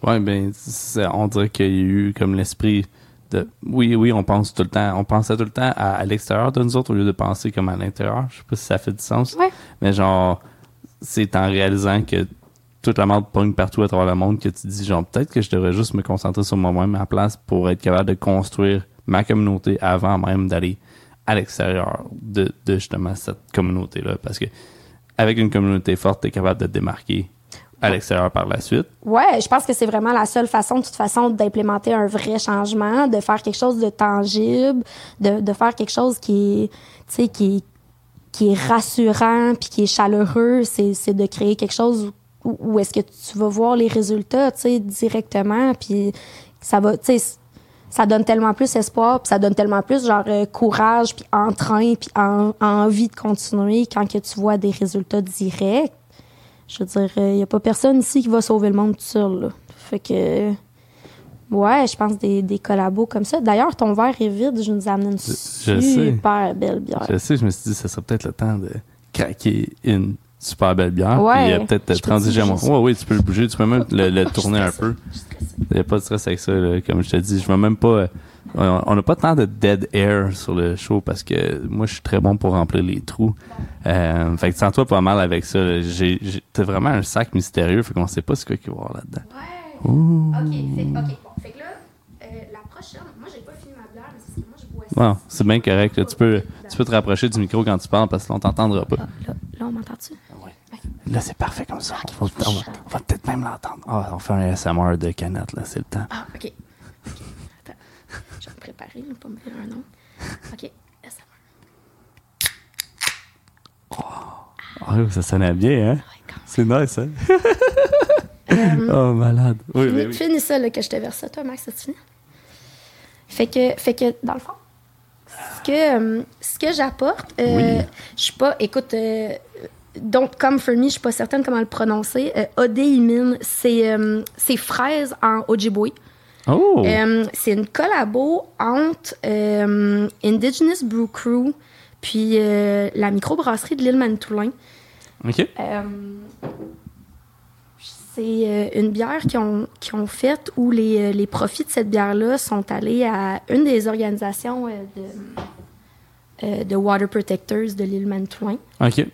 A: Ouais, ben, c'est- on dirait qu'il y a eu comme l'esprit de. Oui, oui, on pense tout le temps. On pensait tout le temps à, à l'extérieur de nous autres au lieu de penser comme à l'intérieur. Je sais pas si ça fait du sens.
B: Ouais.
A: Mais genre, c'est en réalisant que toute la merde pogne partout à travers le monde que tu dis, genre, peut-être que je devrais juste me concentrer sur moi-même à la place pour être capable de construire ma communauté avant même d'aller à l'extérieur de, de justement cette communauté-là. Parce que avec une communauté forte, tu es capable de te démarquer à l'extérieur par la suite.
B: Ouais, je pense que c'est vraiment la seule façon, de toute façon, d'implémenter un vrai changement, de faire quelque chose de tangible, de, de faire quelque chose qui tu sais, qui qui est rassurant puis qui est chaleureux. C'est, c'est de créer quelque chose où, où est-ce que tu vas voir les résultats, tu sais, directement, puis ça va, tu sais, ça donne tellement plus espoir, puis ça donne tellement plus genre euh, courage, puis entrain, puis en- envie de continuer quand que tu vois des résultats directs. Je veux dire, il n'y a pas personne ici qui va sauver le monde tout seul. Là. Fait que, ouais, je pense des, des collabos comme ça. D'ailleurs, ton verre est vide. Je nous ai amené une
A: je sais.
B: super belle bière.
A: Je sais, je me suis dit, ça serait peut-être le temps de craquer une super belle bière.
B: Ouais.
A: Puis euh, peut-être transiger mon. Ouais, oui, tu peux le bouger. Tu peux même le, tourner un peu. Il n'y a pas de stress avec ça. là. Comme je te dis, je veux même pas. Euh, on on n'a pas tant de dead air sur le show parce que moi, je suis très bon pour remplir les trous. Euh, fait que sens-toi pas mal avec ça. là. J'ai, vraiment un sac mystérieux. Fait qu'on sait pas ce qu'il va y avoir là-dedans.
B: Ouais. OK, fait, OK, bon. Fait que là, euh, la prochaine, moi, j'ai pas fini ma bière, mais c'est que moi, je bois ça.
A: Bon, c'est bien correct. là. Tu peux, tu peux te rapprocher du micro quand tu parles parce qu'on t'entendra pas.
B: Ah, là, là, on m'entend-tu?
A: Là, c'est parfait comme ça. On va, on va- on va peut-être même l'entendre. Ah, on fait un ASMR de canette, là, c'est le temps.
B: Ah, OK. OK. Attends. Je vais me préparer, là, pas me dire un nom. OK. SMR.
A: Ah, ça sonnait bien, hein?
B: Ouais, quand
A: C'est nice, hein? oh, malade. Oui,
B: Finis,
A: oui,
B: finis ça, là, que je te verse ça. Toi, Max, ça fini? Fait que, fait que, dans le fond, ce que, euh, ce que j'apporte, euh,
A: Oui.
B: je suis pas, écoute, euh, Don't Come For Me, je suis pas certaine comment le prononcer. Euh, Odéimine, c'est euh, c'est fraise en Ojibwe.
A: Oh!
B: Euh, c'est une collabo entre euh, Indigenous Brew Crew puis euh, la microbrasserie de l'île Manitoulin.
A: OK.
B: C'est une bière qu'ils ont, ont faite où les, les profits de cette bière-là sont allés à une des organisations de, de Water Protectors de l'île Manitoulin.
A: OK.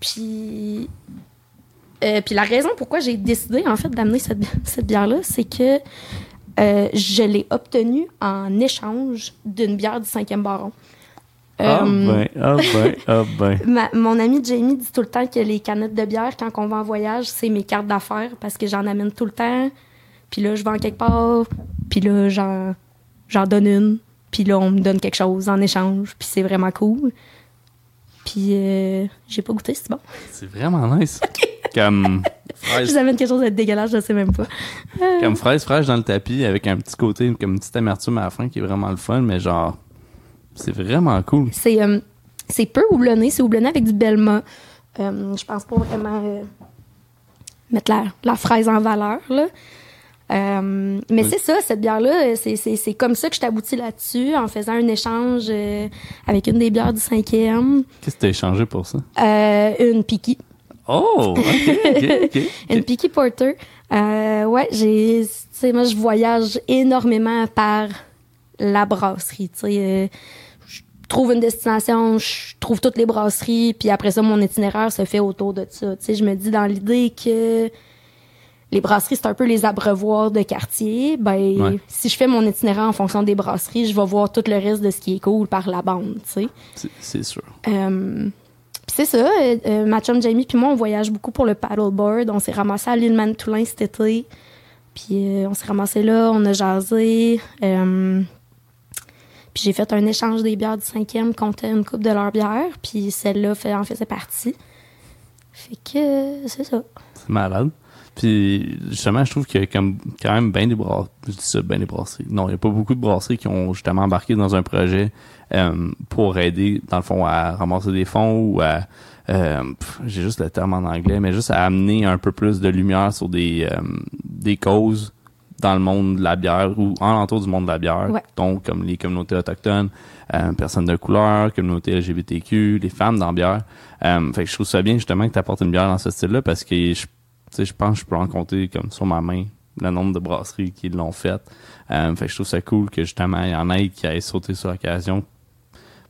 B: Puis, euh, puis la raison pourquoi j'ai décidé en fait d'amener cette, cette bière-là, c'est que euh, je l'ai obtenue en échange d'une bière du 5e baron.
A: Ah
B: Euh,
A: ben, ah ben, ah ben.
B: Ma- mon ami Jamie dit tout le temps que les canettes de bière, quand on va en voyage, c'est mes cartes d'affaires parce que j'en amène tout le temps. Puis là, je vais en quelque part. Puis là, j'en, j'en donne une. Puis là, on me donne quelque chose en échange. Puis c'est vraiment cool. Puis euh, j'ai pas goûté, c'est bon.
A: C'est vraiment nice. Comme
B: Je vous amène quelque chose de dégueulasse, je sais même pas.
A: comme fraise fraîche dans le tapis avec un petit côté, comme une petite amertume à la fin qui est vraiment le fun, mais genre, c'est vraiment cool.
B: C'est, euh, peu houblonné. C'est houblonné avec du Belma. Euh, je pense pas vraiment euh, mettre la, la fraise en valeur, là. Euh, mais
A: Oui.
B: c'est ça, cette bière-là, c'est, comme ça que je t'aboutis là-dessus en faisant un échange euh, avec une des bières du cinquième,
A: Qu'est-ce que t'as échangé pour ça?
B: euh, une Piki,
A: Oh,
B: une Piki Porter. Euh, ouais, j'ai, tu sais, moi je voyage énormément par la brasserie, tu sais. euh, je trouve une destination, je trouve toutes les brasseries, puis après ça, mon itinéraire se fait autour de ça. Tu sais, je me dis dans l'idée que les brasseries, c'est un peu les abreuvoirs de quartier. Ben,
A: Ouais.
B: si je fais mon itinéraire en fonction des brasseries, je vais voir tout le reste de ce qui est cool par la bande, tu sais.
A: C'est- sûr.
B: Euh, puis c'est ça, euh, euh, ma chum Jamie puis moi, on voyage beaucoup pour le paddleboard. On s'est ramassé à l'île Manitoulin cet été. Puis euh, on s'est ramassé là, on a jasé. puis j'ai fait un échange des bières du cinquième contre une coupe de leur bière. Puis celle-là fait, en faisait partie. Fait que c'est ça.
A: C'est malade. Puis justement, je trouve qu'il y a comme quand même bien des brasseries. Je dis ça, bien des brasseries. Non, il n'y a pas beaucoup de brasseries qui ont justement embarqué dans un projet euh, pour aider, dans le fond, à ramasser des fonds ou à euh, j'ai juste le terme en anglais, mais juste à amener un peu plus de lumière sur des, euh, des causes dans le monde de la bière ou en l'entour du monde de la bière.
B: Ouais.
A: Donc, comme les communautés autochtones, euh, personnes de couleur, communauté LGBTQ, les femmes dans la bière. Euh, fait que je trouve ça bien justement que tu apportes une bière dans ce style-là parce que je, je pense que je peux en compter comme sur ma main le nombre de brasseries qui l'ont fait. Euh, fait que je trouve ça cool que justement il y en ait qui aient sauté sur l'occasion.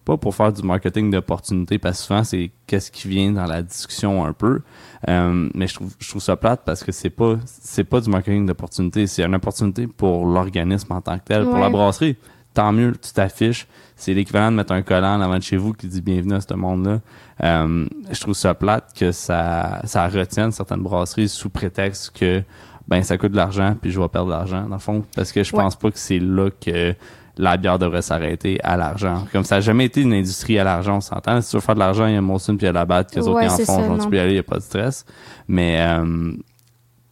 A: Pas pour faire du marketing d'opportunité, parce que souvent c'est qu'est-ce qui vient dans la discussion un peu. Euh, mais je trouve, je trouve ça plate parce que c'est pas c'est pas du marketing d'opportunité, c'est une opportunité pour l'organisme en tant que tel, pour la brasserie. Tant mieux, tu t'affiches. C'est l'équivalent de mettre un collant avant de chez vous qui dit bienvenue à ce monde-là. Euh, je trouve ça plate que ça, ça retienne certaines brasseries sous prétexte que ben ça coûte de l'argent puis je vais perdre de l'argent dans le fond parce que je
B: Ouais.
A: pense pas que c'est là que la bière devrait s'arrêter à l'argent. Comme ça a jamais été une industrie à l'argent, on s'entend. Si tu veux faire de l'argent, il y a Molson puis il y a la batte, que les autres
B: Ouais,
A: ils en font, genre, tu peux y aller, il n'y a pas de stress. Mais euh,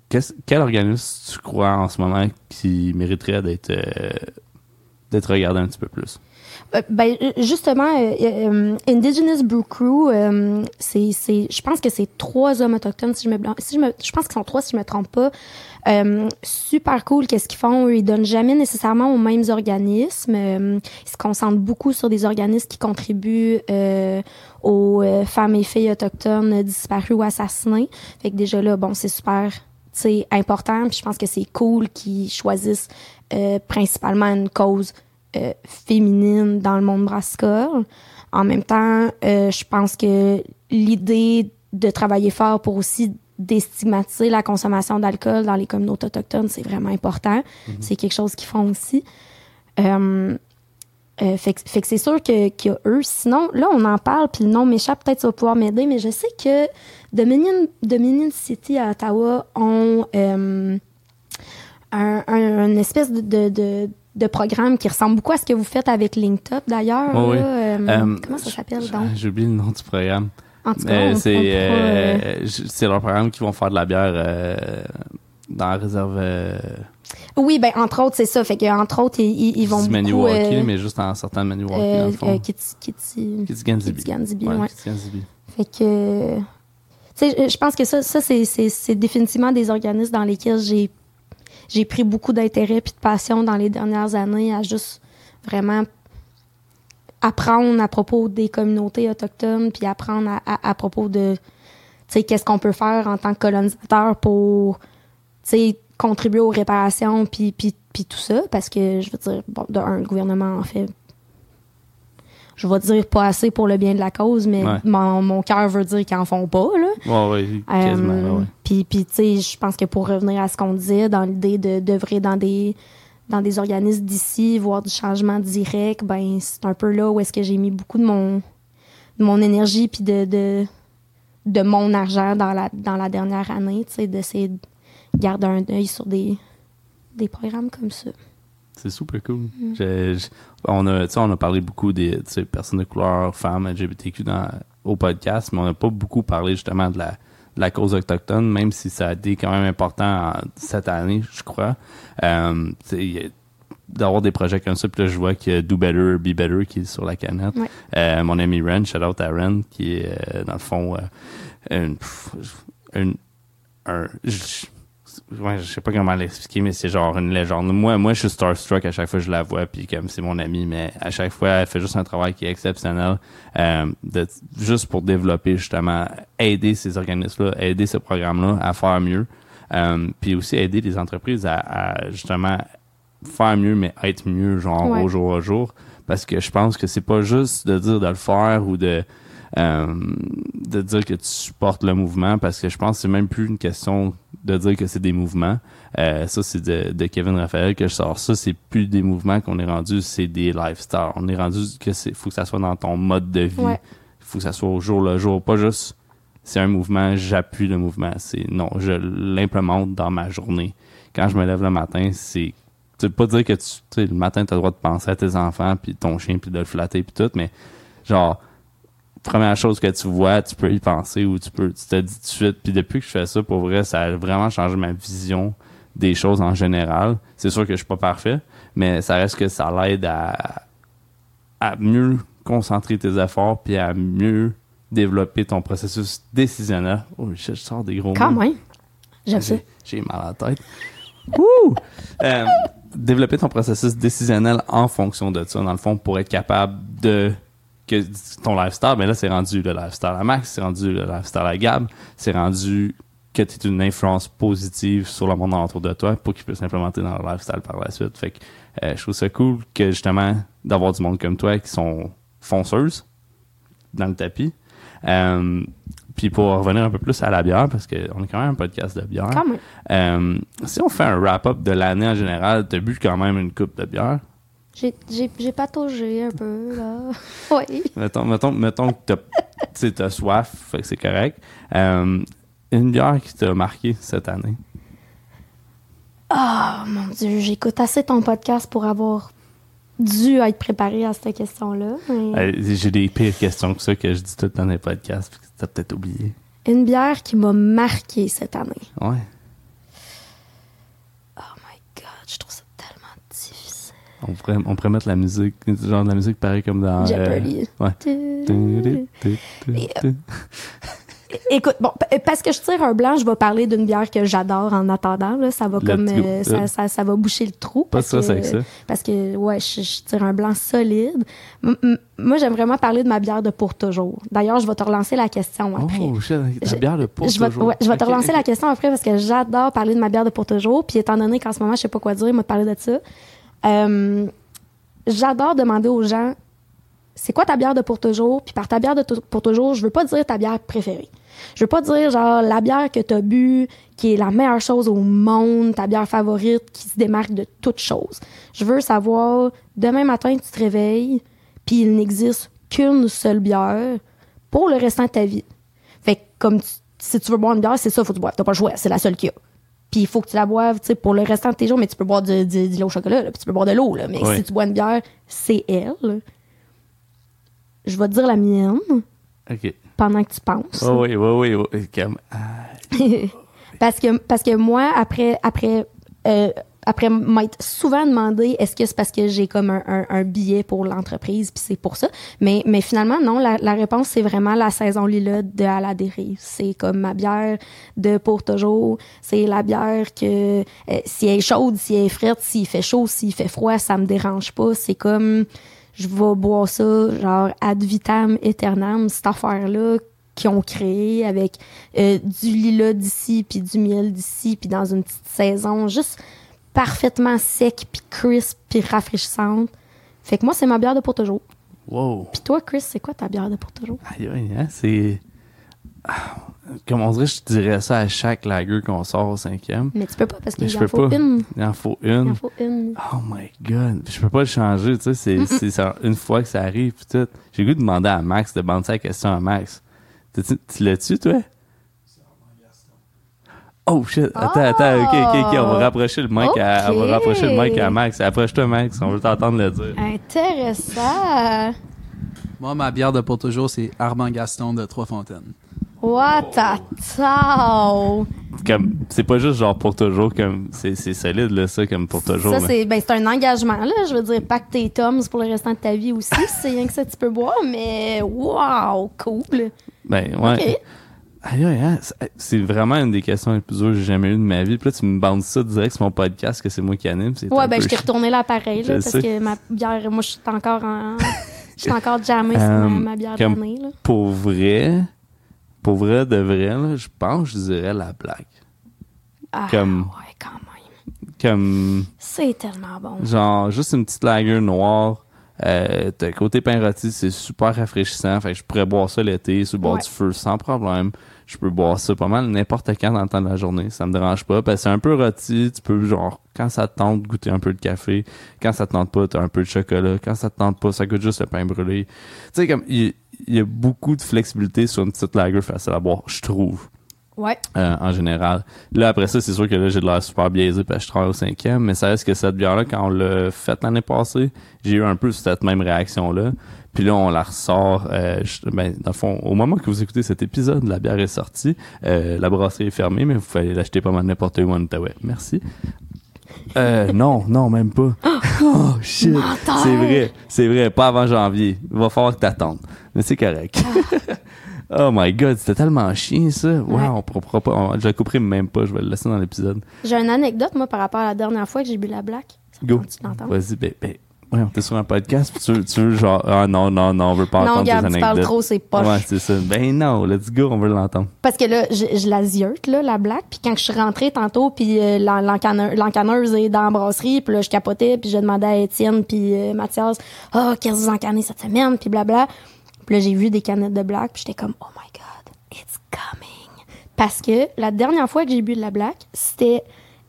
A: qu'est-ce- quel organisme tu crois en ce moment qui mériterait d'être euh, d'être regardé un petit peu plus?
B: Euh, ben, euh, justement, euh, euh, Indigenous Brew Crew, c'est, c'est, je pense que c'est trois hommes autochtones, si je me, si je me, je pense qu'ils sont trois, si je me trompe pas. Super cool, qu'est-ce qu'ils font? Eux, ils donnent jamais nécessairement aux mêmes organismes. Ils se concentrent beaucoup sur des organismes qui contribuent aux femmes et filles autochtones disparues ou assassinées. Fait que déjà là, bon, c'est super important. Puis je pense que c'est cool qu'ils choisissent euh, principalement une cause euh, féminine dans le monde brassicole. En même temps, euh, je pense que l'idée de travailler fort pour aussi déstigmatiser la consommation d'alcool dans les communautés autochtones, c'est vraiment important. C'est quelque chose qu'ils font aussi. Euh, euh, fait, que- fait que c'est sûr que, qu'il y a eux. Sinon, là, on en parle, puis le nom m'échappe, peut-être ça va pouvoir m'aider, mais je sais que Dominion, Dominion City à Ottawa ont euh, un, un- une espèce de, de, de, de programme qui ressemble beaucoup à ce que vous faites avec LinkTop, d'ailleurs.
A: Oui.
B: Euh, comment ça s'appelle, donc?
A: J'ai oublié le nom du programme.
B: En tout cas,
A: c'est leur programme qui vont faire de la bière dans la réserve
B: Oui, ben entre autres, c'est ça. Fait que entre autres, ils, vont beaucoup...
A: Maniwaki,
B: euh,
A: mais juste en sortant de Maniwaki, dans
B: euh,
A: le fond.
B: euh,
A: Kitiganzibi.
B: Kitiganzibi,
A: Ouais,
B: ouais.
A: Kitiganzibi.
B: Fait que, tu sais, je pense que ça, ça c'est définitivement des organismes dans lesquels j'ai, j'ai pris beaucoup d'intérêt puis de passion dans les dernières années à juste vraiment apprendre à propos des communautés autochtones puis apprendre à, à, à propos de, tu sais, qu'est-ce qu'on peut faire en tant que colonisateur pour, tu sais, contribuer aux réparations puis, puis, puis tout ça parce que, je veux dire, bon, de un, le gouvernement en fait je vais dire pas assez pour le bien de la cause, mais
A: Ouais.
B: mon, mon cœur veut dire qu'ils en font pas, là.
A: Ouais, ouais, quasiment,
B: Euh,
A: ouais.
B: Puis, puis tu sais, je pense que pour revenir à ce qu'on disait, dans l'idée de d'œuvrer dans des dans des organismes d'ici, voir du changement direct, ben c'est un peu là où est-ce que j'ai mis beaucoup de mon, de mon énergie puis de, de, de mon argent dans la, dans la dernière année, tu sais, d'essayer de garder un œil sur des, des programmes comme ça.
A: C'est super cool. Je- je- on, a, on a parlé beaucoup des personnes de couleur, femmes, LGBTQ dans, au podcast, mais on n'a pas beaucoup parlé justement de la, de la cause autochtone, même si ça a été quand même important en- cette année, je crois. Euh, d'avoir des projets comme ça, puis là, je vois que Do Better, Be Better qui est sur la canette.
B: Ouais.
A: Euh, mon ami Ren, shout out à Ren, qui est, euh, dans le fond, euh, une, pff, une- un, je- ouais, je sais pas comment l'expliquer, mais c'est genre une légende. Moi, moi, je suis starstruck à chaque fois que je la vois, puis comme c'est mon ami, mais à chaque fois, elle fait juste un travail qui est exceptionnel, euh, de, juste pour développer justement, aider ces organismes-là, aider ce programme-là à faire mieux, euh, puis aussi aider les entreprises à, à, justement faire mieux, mais être mieux, genre
B: Ouais.
A: au jour au jour, parce que je pense que c'est pas juste de dire de le faire ou de euh, de dire que tu supportes le mouvement parce que je pense que c'est même plus une question de dire que c'est des mouvements. Euh, ça, c'est de, de Kevin Raphaël que je sors. Ça, c'est plus des mouvements qu'on est rendu, c'est des lifestyles. On est rendu que c'est faut que ça soit dans ton mode de vie.
B: Ouais.
A: faut que ça soit au jour le jour. Pas juste c'est un mouvement, j'appuie le mouvement. C'est non, je l'implémente dans ma journée. Quand je me lève le matin, c'est tu veux pas dire que tu, le matin, tu as le droit de penser à tes enfants, puis ton chien, puis de le flatter, puis tout, mais genre, première chose que tu vois, tu peux y penser ou tu peux, tu te dis tout de suite. Puis depuis que je fais ça, pour vrai, ça a vraiment changé ma vision des choses en général. C'est sûr que je suis pas parfait, mais ça reste que ça l'aide à, à mieux concentrer tes efforts puis à mieux développer ton processus décisionnel. Oh, je, je sors des gros
B: Quand
A: mots.
B: même. J'aime ça.
A: J'ai j'ai mal à la tête. Ouh! Euh, développer ton processus décisionnel en fonction de ça, dans le fond, pour être capable de que ton lifestyle, mais là, c'est rendu le lifestyle à Max, c'est rendu le lifestyle à Gab, c'est rendu que tu es une influence positive sur le monde autour de toi pour qu'il puisse s'implémenter dans leur lifestyle par la suite. Fait que euh, je trouve ça cool que justement d'avoir du monde comme toi qui sont fonceuses dans le tapis. Euh, puis pour revenir un peu plus à la bière, parce qu'on est quand même un podcast de bière.
B: Quand même.
A: Euh, si on fait un wrap-up de l'année en général, t'as bu quand même une coupe de bière.
B: J'ai- pataugé un peu, là. Oui.
A: Mettons, mettons, mettons que t'as, t'as soif, fait que c'est correct. Euh, une bière qui t'a marqué cette année?
B: Oh mon Dieu, j'écoute assez ton podcast pour avoir dû être préparé à cette question-là. mais
A: Euh, J'ai des pires questions que ça que je dis tout dans les podcasts, puis que t'as peut-être oublié.
B: Une bière qui m'a marqué cette année.
A: Ouais.
B: Oh my God, je trouve ça tellement difficile.
A: On pourrait, on pourrait mettre la musique, genre de la musique pareil comme dans. euh, ouais.
B: Et, Écoute, bon, p- parce que je tire un blanc, je vais parler d'une bière que j'adore en attendant. Là, ça va
A: Let's
B: comme euh, ça, ça, ça va boucher le trou.
A: Pas
B: parce que-
A: avec ça.
B: Parce que ouais, je, je tire un blanc solide. M- m- moi, j'aime vraiment parler de ma bière de pour toujours. D'ailleurs, je vais te relancer la question après.
A: Oh, shit,
B: Je-
A: ta bière de pour
B: je vais,
A: toujours.
B: ouais, je vais te relancer la question après parce que j'adore parler de ma bière de pour toujours. Puis étant donné qu'en ce moment, je sais pas quoi dire, il m'a parlé de ça. Euh, j'adore demander aux gens c'est quoi ta bière de pour toujours? Puis par ta bière de pour toujours, je veux pas dire ta bière préférée. Je veux pas dire genre la bière que t'as bu, qui est la meilleure chose au monde, ta bière favorite, qui se démarque de toute chose. Je veux savoir, demain matin, tu te réveilles, puis il n'existe qu'une seule bière pour le restant de ta vie. Fait que comme si tu veux boire une bière, c'est ça, faut que tu boives. T'as pas le choix, c'est la seule qu'il y a. Puis il faut que tu la boives, tu sais, pour le restant de tes jours, mais tu peux boire de, de, de l'eau au chocolat, là, puis tu peux boire de l'eau, là. Mais
A: Oui.
B: si tu bois une bière, c'est elle. Je vais te dire la mienne pendant que tu penses.
A: Oh, oui, oui, oui. oui.
B: Parce que parce que moi après après euh, après m'être souvent demandé est-ce que c'est parce que j'ai comme un, un- billet pour l'entreprise puis c'est pour ça. Mais mais finalement non la, la réponse c'est vraiment la saison lila de à la dérive. C'est comme ma bière de pour toujours. C'est la bière que euh, si elle est chaude si elle est frette s'il fait chaud s'il fait froid ça me dérange pas. C'est comme je vais boire ça genre ad vitam aeternam cette affaire là qu'ils ont créé avec euh, du lilas d'ici puis du miel d'ici puis dans une petite saison juste parfaitement sec puis crisp puis rafraîchissante. Fait que moi c'est ma bière de pour toujours.
A: wow.
B: Puis toi Chris, c'est quoi ta bière de pour toujours?
A: Aïe, aïe, hein, c'est. Ah, Comme on dirait, je dirais ça à chaque lager qu'on sort au cinquième.
B: Mais tu peux pas parce qu'il en faut
A: pas.
B: une.
A: Il en faut
B: Il
A: une.
B: en faut une.
A: Oh my god. Je peux pas le changer, tu sais. C'est, c'est une fois que ça arrive, pis tout. J'ai le goût de demander à Max de bander la question à Max. T'as-tu- Tu l'as-tu, toi? Oh shit. Attends, attends. Ok, ok, ok. On va rapprocher le mic à, on va rapprocher le mic à Max. Approche-toi, Max. On veut t'entendre le dire.
B: Intéressant.
C: Moi, ma bière de pour toujours, c'est Armand Gaston de Trois-Fontaines.
B: What a tau.
A: Comme, c'est pas juste genre pour toujours, comme, c'est, c'est solide, là, ça, comme pour toujours.
B: Ça, c'est ben, c'est un engagement, là. Je veux dire, pas que tes toms pour le restant de ta vie aussi. c'est rien que ça, tu peux boire, mais wow, cool.
A: Ben, ouais.
B: Ok.
A: Aïe, aïe, aïe, c'est- vraiment une des questions les plus dures que j'ai jamais eues de ma vie. Puis là, tu me bandes ça direct sur mon podcast que c'est moi qui anime. c'est
B: Ouais, ben, je t'ai retourné là pareil, là, parce
A: sais.
B: que ma bière, moi, je suis encore en. Je suis encore jammée sur ma,
A: Euh,
B: ma bière d'année, là.
A: Pour vrai, pour vrai de vrai, là, je pense que je dirais la blague.
B: Ah,
A: comme-
B: Ouais, quand même.
A: Comme,
B: C'est tellement bon.
A: genre, juste une petite lager noire. Euh, côté pain rôti, c'est super rafraîchissant. Fait que je pourrais boire ça l'été sur le bord
B: Ouais.
A: du feu sans problème. Je peux boire ça pas mal n'importe quand dans le temps de la journée. Ça me dérange pas. Parce que c'est un peu rôti. Tu peux, genre, quand ça te tente, goûter un peu de café. Quand ça te tente pas, t'as un peu de chocolat. Quand ça te tente pas, ça goûte juste le pain brûlé. Tu sais, comme, il il y, a beaucoup de flexibilité sur une petite lager facile à boire, je trouve.
B: Ouais.
A: euh, en général. Là, après ça, c'est sûr que là, j'ai de l'air super biaisé parce que je travaille au cinquième, mais ça reste que cette bière-là, quand on l'a faite l'année passée, j'ai eu un peu cette même réaction-là. Puis là, on la ressort, euh, je- ben, dans le fond, au moment que vous écoutez cet épisode, la bière est sortie, euh, la brasserie est fermée, mais vous pouvez l'acheter pas mal n'importe où en Outaouais. Merci. Euh, non, non, même pas. Oh, shit. C'est vrai, c'est vrai, pas avant janvier. Il va falloir que t'attendes. Mais c'est correct. oh my god, c'était tellement chien, ça. Wow,
B: Ouais.
A: on pourra pas, on- je la couperai même pas, je vais le laisser dans l'épisode.
B: J'ai une anecdote, moi, par rapport à la dernière fois que j'ai bu la black.
A: Go. Vas-y, ben, ben, ouais, t'es sur un podcast, puis tu veux, tu veux genre, ah non, non, non, on veut pas
B: Non,
A: entendre tes
B: Gab, tu parles
A: anecdotes.
B: trop, c'est poche.
A: Ouais, c'est ça. Ben non, let's go, on veut l'entendre.
B: Parce que là, je, la ziote, là, la black. Puis quand je suis rentrée tantôt, puis euh, l'encanneuse est dans la brasserie, puis là, je capotais, puis je demandais à Étienne puis euh, Mathias, « Ah, qu'est-ce que vous encannez cette semaine? » Puis blabla. Puis là, j'ai vu des canettes de black, puis j'étais comme « Oh my God, it's coming! » Parce que la dernière fois que j'ai bu de la black, c'était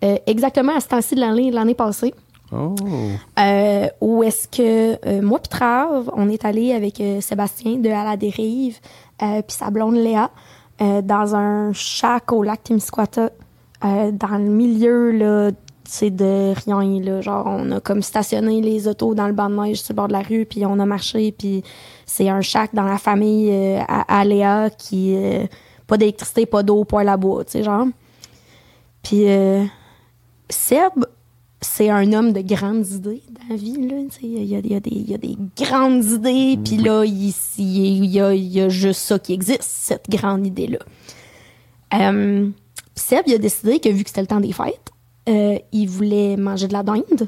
B: euh, exactement à ce temps-ci de l'année l'année passée.
A: Oh.
B: Euh, où est-ce que euh, moi puis Trave, on est allé avec euh, Sébastien de À la dérive puis sa blonde Léa dans un shack au lac Témiscouata dans le milieu là c'est de rien là genre on a comme stationné les autos dans le banc de neige sur le bord de la rue puis on a marché puis c'est un shack dans la famille à, Léa qui pas d'électricité pas d'eau poêle à bois tu sais genre puis Seb c'est un homme de grandes idées dans la vie. Là. Il y, a, il y a des, il y a des grandes idées, puis là, il, il y, a, il y a juste ça qui existe, cette grande idée-là. Euh, Seb, il a décidé que vu que c'était le temps des fêtes, euh, il voulait manger de la dinde.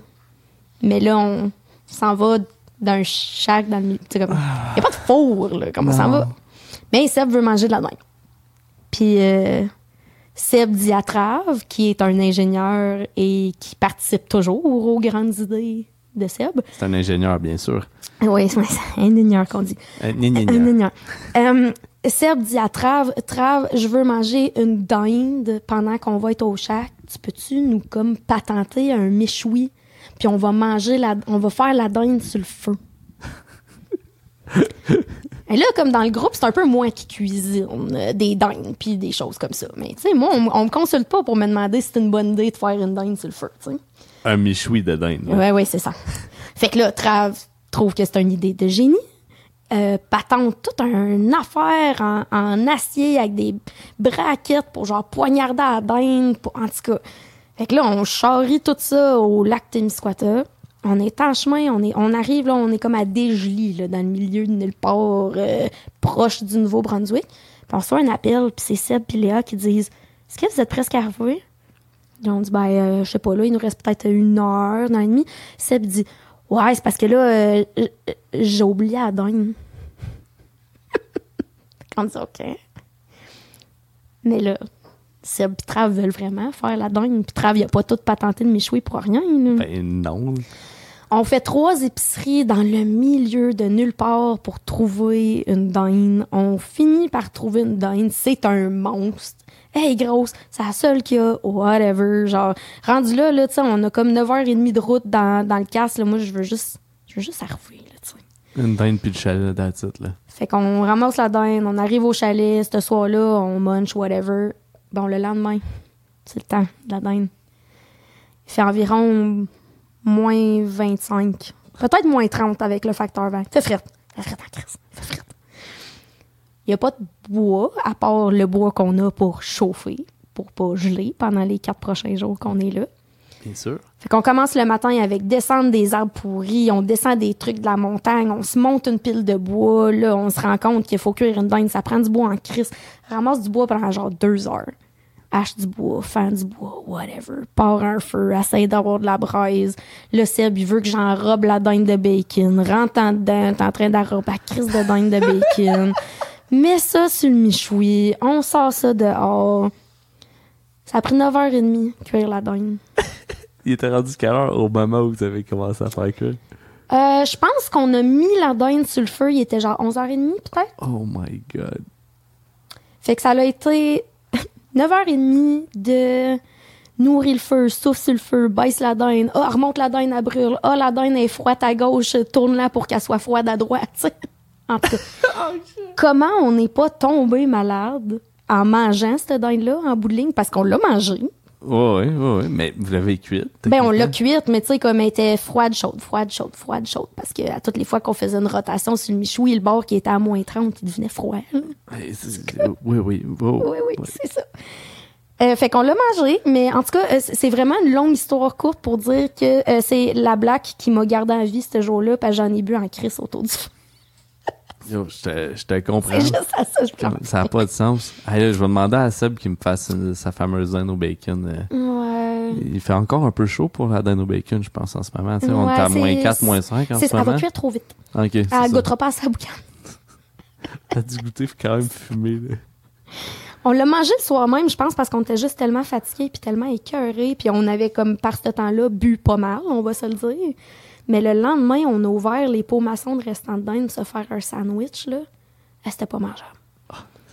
B: Mais là, on s'en va d'un shack dans le milieu. comme- Il n'y a pas de four, là, comment on s'en va? Mais Seb veut manger de la dinde. Puis euh, Seb Diatrave, qui est un ingénieur et qui participe toujours aux grandes idées de Seb.
A: C'est un ingénieur, bien sûr.
B: Oui, c'est un ingénieur qu'on dit. Un ingénieur. Euh, Seb dit à Trave, Trave, je veux manger une dinde pendant qu'on va être au shack. Tu peux-tu nous comme patenter un méchoui? Puis on va manger la, on va faire la dinde sur le feu. Et là, comme dans le groupe, c'est un peu moi qui cuisine euh, des dindes puis des choses comme ça. Mais tu sais, moi, on, on me consulte pas pour me demander si c'est une bonne idée de faire une dinde sur le feu, tu sais.
A: Un michoui de dinde. là.
B: Ouais, ouais, c'est ça. Fait que là, Trav trouve que c'est une idée de génie. Euh, patente toute une affaire en, en acier avec des braquettes pour genre poignarder à la dinde. Pour, en tout cas. Fait que là, on charrie tout ça au lac Témiscouata. On est en chemin, on, est, on arrive là, on est comme à Desjolies, là, dans le milieu de nulle part, euh, proche du Nouveau-Brunswick. Puis on reçoit un appel, puis c'est Seb et Léa qui disent Est-ce que vous êtes presque arrivés? Ils ont dit, ben, euh, je sais pas, là, il nous reste peut-être une heure, une heure et demie. Seb dit, ouais, c'est parce que là, euh, j'ai oublié la dinde. On dit, OK. Mais là, Seb et Trav veulent vraiment faire la dinde. Puis Trav, il a pas tout patenté de méchouer pour rien.
A: Ben non.
B: On fait trois épiceries dans le milieu de nulle part pour trouver une dinde. On finit par trouver une dinde. C'est un monstre. Hey, grosse, c'est la seule qu'il y a, whatever. Genre, rendu là, là, tu sais, on a comme 9h30 de route dans, dans le casse. Là. Moi, je veux juste, je veux juste arriver, là, tu sais.
A: Une dinde puis le chalet, that's it, là.
B: Fait qu'on ramasse la dinde, on arrive au chalet, ce soir-là, on munch, whatever. Bon, le lendemain, c'est le temps de la dinde. Il fait environ moins 25. Peut-être moins 30 avec le facteur 20. Fait fret. Fait fret en crise. Fait fret. Il n'y a pas de bois, à part le bois qu'on a pour chauffer, pour pas geler pendant les quatre prochains jours qu'on est là.
A: Bien sûr.
B: Fait qu'on commence le matin avec descendre des arbres pourris, on descend des trucs de la montagne, on se monte une pile de bois, là, on se rend compte qu'il faut cuire une dinde, ça prend du bois en crise. Ramasse du bois pendant genre deux heures. Hache du bois, fan du bois, whatever. Part un feu, essaye d'avoir de la braise. Le Seb, il veut que j'enrobe la dinde de bacon. Rentre en dedans, t'es en train d'enrober la crise de dinde de bacon. Mets ça sur le michoui, on sort ça dehors. Ça a pris 9h30 cuire la dinde.
A: Il était rendu quelle heure au moment où vous avez commencé à faire cuire?
B: Euh, je pense qu'on a mis la dinde sur le feu, il était genre 11h30 peut-être.
A: Oh my god.
B: Fait que ça a été 9h30 de nourrir le feu, souffle sur le feu, baisse la dinde, ah, remonte la dinde, à brûle, ah, la dinde est froide à gauche, tourne-la pour qu'elle soit froide à droite. En tout cas, comment on n'est pas tombé malade en mangeant cette dinde-là en bout de ligne? Parce qu'on l'a mangée?
A: Ouais, ouais, ouais. Mais vous l'avez cuite?
B: Ben, on l'a cuite, mais tu sais, comme elle était froide, chaude, froide, chaude, froide, chaude. Parce que à toutes les fois qu'on faisait une rotation sur le michoui, le bord qui était à moins 30, il devenait froid.
A: c'est- Oui, oui. oh,
B: Oui, oui,
A: ouais.
B: c'est ça. Euh, fait qu'on l'a mangé, mais en tout cas, euh, c'est vraiment une longue histoire courte pour dire que euh, c'est la black qui m'a gardé en vie ce jour-là, parce que j'en ai bu en crise autour du feu.
A: Yo, je te- comprends.
B: C'est juste à ça, je.
A: Ça n'a pas de sens. Je vais demander à Seb qu'il me fasse une- sa fameuse dinde au bacon. euh.
B: Ouais.
A: Il fait encore un peu chaud pour la dinde au bacon, je pense, en ce moment. On est à moins 4, moins 5 en ce
B: ça, elle va
A: moment.
B: cuire trop vite.
A: Ok,
B: Elle
A: ça.
B: goûtera pas à sa boucane.
A: T'as dû goûter, faut quand même fumer. Là.
B: On l'a mangé le soir même, je pense, parce qu'on était juste tellement fatigués puis tellement écœurés, puis on avait comme par ce temps-là bu pas mal, on va se le dire. Mais le lendemain, on a ouvert les pots maçons de restant de se faire un sandwich là. Ah, C'était pas mangeable.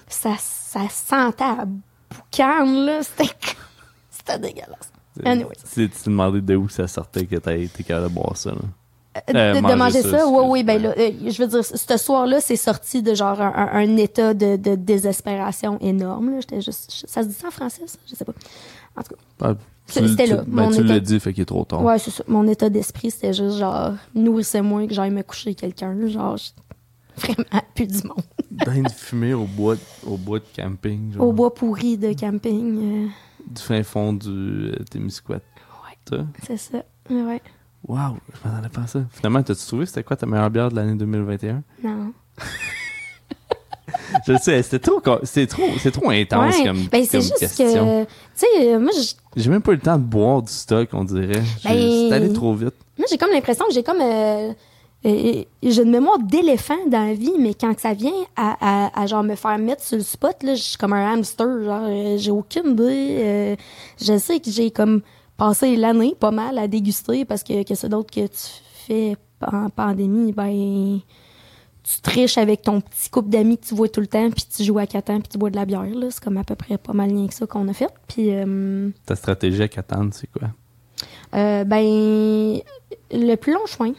B: Ça, ça sentait à boucan là, c'était c'était dégueulasse. Anyways.
A: Tu t'es demandé de où ça sortait que t'as été capable de boire ça. Là?
B: Euh,
A: Euh,
B: de, de
A: manger ça,
B: oui, oui, ben là, euh, je veux dire, ce soir-là, c'est sorti de genre un, un- un état de, de désespération énorme. là. J'étais juste, ça se dit ça en français, ça? Je sais pas. En tout cas. C'était là,
A: Ben,
B: mon
A: tu
B: état-
A: l'as dit, fait qu'il est trop tard.
B: Ouais, c'est ça. Mon état d'esprit, c'était juste genre, nourrissez-moi que j'aille me coucher avec quelqu'un. Genre, je- vraiment, plus du monde.
A: Dinde fumée au bois, au bois de camping. Genre,
B: Au bois pourri de camping, euh,
A: Du fin fond du euh, Témiscouat. Ouais.
B: c'est ça. Ouais.
A: Waouh, je m'attendais pas à ça. Finalement, t'as-tu trouvé c'était quoi ta meilleure bière de l'année 2021?
B: Non.
A: Je sais, c'était trop, c'est trop, c'est trop intense
B: Ouais.
A: comme,
B: Ben, c'est
A: comme
B: juste
A: question.
B: que, tu sais, euh, moi, je-
A: J'ai même pas eu le temps de boire du stock, on dirait.
B: Ben-
A: C'est allé trop vite.
B: Moi, j'ai comme l'impression que j'ai comme. euh, euh, j'ai une mémoire d'éléphant dans la vie, mais quand ça vient à, à, à, genre me faire mettre sur le spot, là, je suis comme un hamster. Genre, euh, j'ai aucune idée. euh, je sais que j'ai comme passé l'année pas mal à déguster parce que, que c'est d'autres que tu fais en pandémie, ben. Tu triches avec ton petit couple d'amis que tu vois tout le temps, puis tu joues à Catan, puis tu bois de la bière. C'est comme à peu près pas mal rien que ça qu'on a fait. Puis. euh,
A: Ta stratégie à Catane, c'est quoi?
B: euh, ben. Le plus long chemin.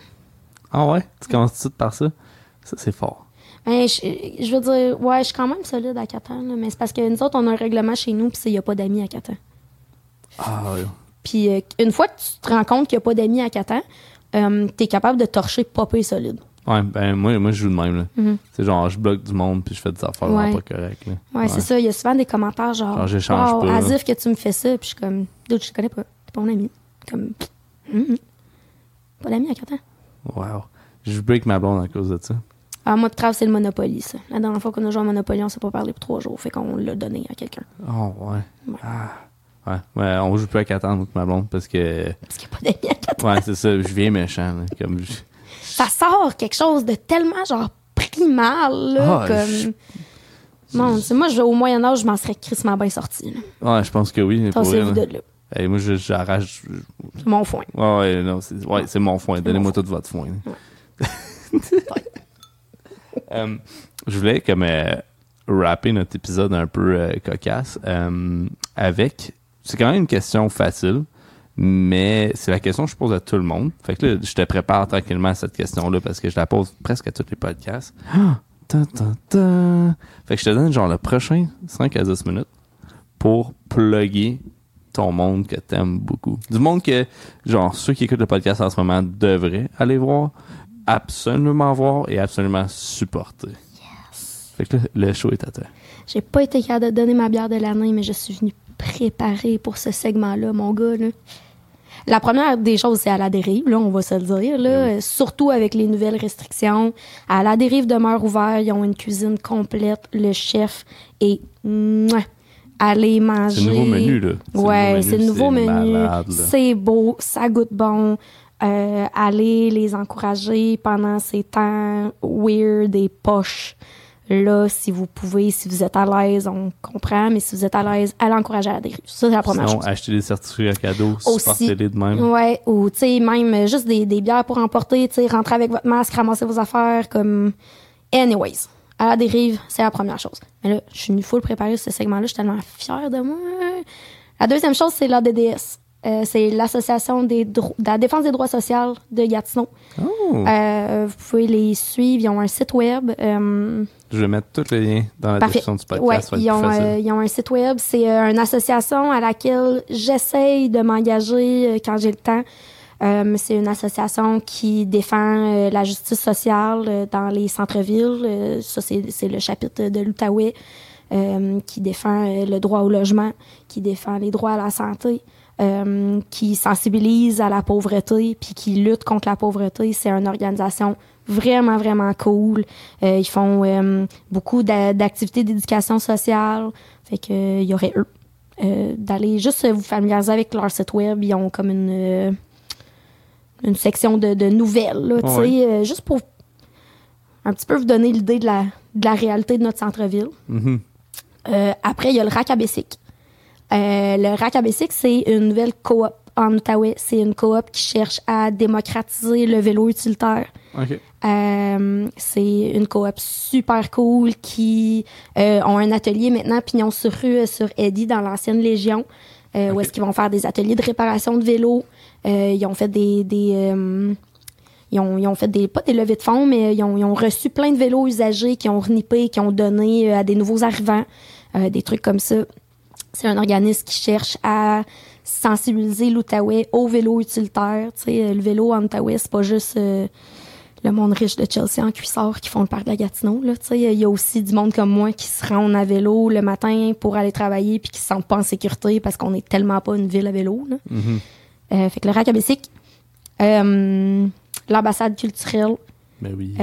A: Ah ouais? Tu commences tout par ça? Ça, c'est fort.
B: Ben, je, je veux dire, ouais, je suis quand même solide à Catan, là, mais c'est parce que nous autres, on a un règlement chez nous, puis il n'y a pas d'amis à Catan.
A: Ah ouais.
B: Puis euh, une fois que tu te rends compte qu'il n'y a pas d'amis à Catan, euh, t'es capable de torcher popper solide.
A: Ouais, ben moi, moi je joue de même. là.
B: Mhm.
A: C'est genre, je bloque du monde puis je fais des affaires
B: Ouais.
A: pas correctes. là.
B: Ouais, c'est ça. Il y a souvent des commentaires genre,
A: Genre, j'échange
B: wow,
A: pas.
B: Asif que tu me fais ça, puis je suis comme, dude, je te connais pas, t'es pas mon ami. Comme, pas d'amis à Catan.
A: Wow. Je break ma blonde à cause de ça.
B: Ah, moi, de Trav, c'est le Monopoly, ça. La dernière fois qu'on a joué à Monopoly, on s'est pas parlé pour trois jours, fait qu'on l'a donné à quelqu'un.
A: Oh ouais.
B: Ouais.
A: Ah. Ouais. Ouais, on joue plus à Catane avec ma blonde parce que.
B: Parce qu'il n'y a pas d'amis à Catan.
A: Ouais, c'est ça, je viens méchant. là, Comme je-
B: ça sort quelque chose de tellement genre primal là,
A: Ah,
B: comme non c'est- moi je, au Moyen Âge je m'en serais crissement bien sorti.
A: Ouais, je pense que oui.
B: Vues
A: là.
B: de là
A: Hey, moi, j'arrache.
B: C'est mon foin.
A: Ouais, ouais, non, c'est ouais, c'est mon foin. Donnez-moi tout votre foin. Euh, je voulais comme euh, rapper notre épisode un peu euh, cocasse avec. C'est quand même une question facile, mais c'est la question que je pose à tout le monde. Fait que là, je te prépare tranquillement à cette question-là parce que je la pose presque à tous les podcasts. Ah! Ta, ta, ta. Fait que je te donne genre le prochain 5 à 10 minutes pour plugger ton monde que t'aimes beaucoup. Du monde que, genre, ceux qui écoutent le podcast en ce moment devraient aller voir, absolument voir et absolument supporter. Fait que là, le show est à toi.
B: J'ai pas été capable de donner ma bière de l'année, mais je suis venue préparée pour ce segment-là, mon gars. Là. La première des choses, c'est à la dérive, là, on va se le dire. Là, Euh, Surtout avec les nouvelles restrictions. À la dérive demeure ouvert, ils ont une cuisine complète. Le chef est... mouah, Allez manger.
A: C'est le nouveau menu, là.
B: Ouais, c'est le nouveau menu. C'est beau, ça goûte bon. Euh, allez les encourager pendant ces temps weird et poches. Là, si vous pouvez, si vous êtes à l'aise, on comprend, mais si vous êtes à l'aise, allez encourager à la dérive. Ça, c'est la première
A: Sinon,
B: chose.
A: acheter des certificats cadeaux,
B: Aussi.
A: supportez-les de même.
B: Ouais, ou tu sais, même juste des, des bières pour emporter, tu sais, rentrer avec votre masque, ramasser vos affaires, comme. Anyways, à la dérive, c'est la première chose. Mais là, je suis une full préparée sur ce segment-là, je suis tellement fière de moi. La deuxième chose, c'est l'ADDS. Euh, c'est l'Association des dro- de la défense des droits sociaux de Gatineau.
A: Oh.
B: Euh, vous pouvez les suivre, ils ont un site web. euh,
A: Je vais mettre tous les liens dans la
B: Parfait.
A: description du
B: Ouais,
A: podcast. être
B: ils, ont, ils ont un site web. C'est une association à laquelle j'essaye de m'engager quand j'ai le temps. C'est une association qui défend la justice sociale dans les centres-villes. Ça, c'est c'est le chapitre de l'Outaouais qui défend le droit au logement, qui défend les droits à la santé, euh, qui sensibilise à la pauvreté, puis qui lutte contre la pauvreté. C'est une organisation vraiment, vraiment cool. Euh, ils font euh, beaucoup d'a- d'activités d'éducation sociale. Fait que il y aurait eux. D'aller juste vous familiariser avec leur site web. Ils ont comme une, une section de, de nouvelles, là, tu sais,
A: Ouais.
B: juste pour un petit peu vous donner l'idée de la, de la réalité de notre centre-ville.
A: Mhm.
B: Euh, après, il y a le RAC à Bessic. Euh, le RAC Bessic, c'est une nouvelle coop en Outaouais. C'est une coop qui cherche à démocratiser le vélo utilitaire.
A: OK.
B: Euh, c'est une coop super cool qui euh, ont un atelier maintenant pignon sur rue euh, sur Eddy dans l'ancienne Légion euh, où
A: Ok.
B: est-ce qu'ils vont faire des ateliers de réparation de vélos. Euh, ils ont fait des, des euh, ils ont, ils ont fait des pas des levées de fonds mais ils ont, ils ont reçu plein de vélos usagés qui ont renippé, qui ont donné à des nouveaux arrivants, euh, des trucs comme ça. C'est un organisme qui cherche à sensibiliser l'Outaouais au vélo utilitaire. Tu sais, euh, le vélo en Outaouais, c'est pas juste euh, le monde riche de Chelsea en cuissard qui font le parc de la Gatineau. Là, tu sais, il y a aussi du monde comme moi qui se rendent à vélo le matin pour aller travailler puis qui se sentent pas en sécurité parce qu'on est tellement pas une ville à vélo. Là.
A: Mhm.
B: Euh, fait que le RAC à euh, l'ambassade culturelle,
A: Ben oui.